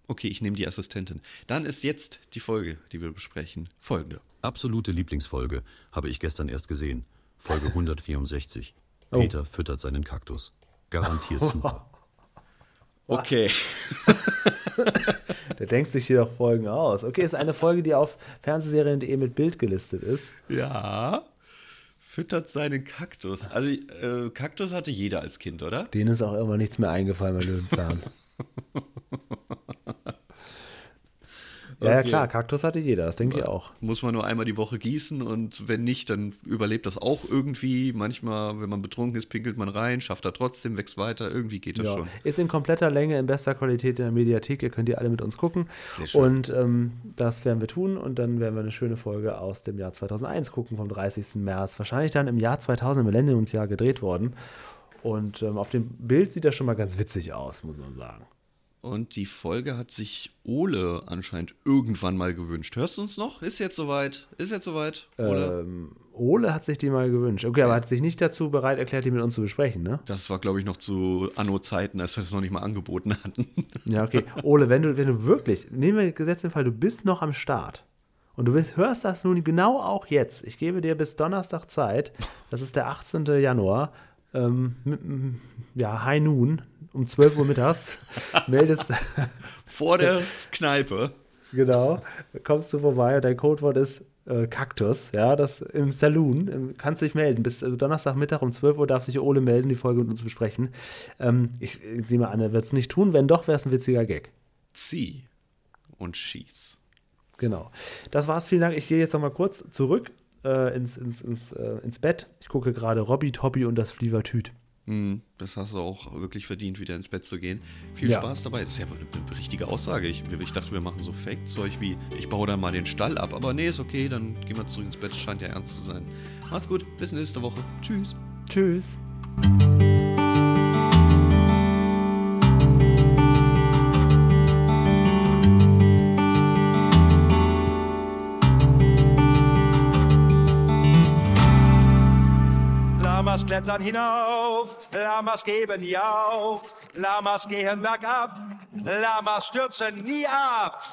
Okay, ich nehme die Assistentin. Dann ist jetzt die Folge, die wir besprechen, folgende.
Absolute Lieblingsfolge habe ich gestern erst gesehen. Folge 164.
Oh.
Peter füttert seinen Kaktus. Garantiert super.
Okay.
Der denkt sich hier doch Folgen aus. Okay, ist eine Folge, die auf Fernsehserien.de mit Bild gelistet ist.
Ja. Füttert seinen Kaktus. Also, äh, Kaktus hatte jeder als Kind, oder?
Denen ist auch immer nichts mehr eingefallen bei Löwenzahn. Ja, ja, klar, Kaktus hatte jeder, das denke ich auch.
Muss man nur einmal die Woche gießen und wenn nicht, dann überlebt das auch irgendwie. Manchmal, wenn man betrunken ist, pinkelt man rein, schafft er trotzdem, wächst weiter. Irgendwie geht das
Ja.
schon.
Ist in kompletter Länge, in bester Qualität in der Mediathek. Ihr könnt die alle mit uns gucken.
Sehr schön.
Und ähm, das werden wir tun. Und dann werden wir eine schöne Folge aus dem Jahr 2001 gucken, vom 30. März. Wahrscheinlich dann im Jahr 2000, im Millenniumsjahr gedreht worden. Und ähm, auf dem Bild sieht das schon mal ganz witzig aus, muss man sagen.
Und die Folge hat sich Ole anscheinend irgendwann mal gewünscht. Hörst du uns noch? Ist jetzt soweit? Ist jetzt soweit? Ole?
Ähm, Ole hat sich die mal gewünscht. Okay, aber hat sich nicht dazu bereit erklärt, die mit uns zu besprechen, ne?
Das war, glaube ich, noch zu Anno-Zeiten, als wir das noch nicht mal angeboten hatten.
Ja, okay. Ole, wenn du, wenn du wirklich, nehmen wir gesetzt den Fall, du bist noch am Start und du bist, hörst das nun genau auch jetzt. Ich gebe dir bis Donnerstag Zeit, das ist der 18. Januar, ähm, ja, High Noon, um 12 Uhr mittags, meldest,
Vor der Kneipe.
genau, kommst du vorbei und dein Codewort ist äh, Kaktus, ja, das im Saloon, ähm, kannst du dich melden. Bis äh, Donnerstagmittag um 12 Uhr darf sich Ole melden, die Folge mit uns besprechen. Ähm, ich, ich nehme an, er wird es nicht tun, wenn doch, wäre es ein witziger Gag.
Zieh und schieß.
Genau. Das war's. Vielen Dank. Ich gehe jetzt noch mal kurz zurück äh, ins, ins, ins, äh, ins Bett. Ich gucke gerade Robby, Tobby und das Flievertüt.
Hm, das hast du auch wirklich verdient, wieder ins Bett zu gehen. Viel
Ja.
Spaß dabei. Das ist ja wohl eine, richtige Aussage. Ich, ich dachte, wir machen so Fake-Zeug wie, ich baue da mal den Stall ab. Aber nee, ist okay, dann gehen wir zurück ins Bett. Scheint ja ernst zu sein. Macht's gut, bis nächste Woche. Tschüss.
Tschüss.
Lamas klettern hinauf, Lamas geben nie auf, Lamas gehen bergab, Lamas stürzen nie ab.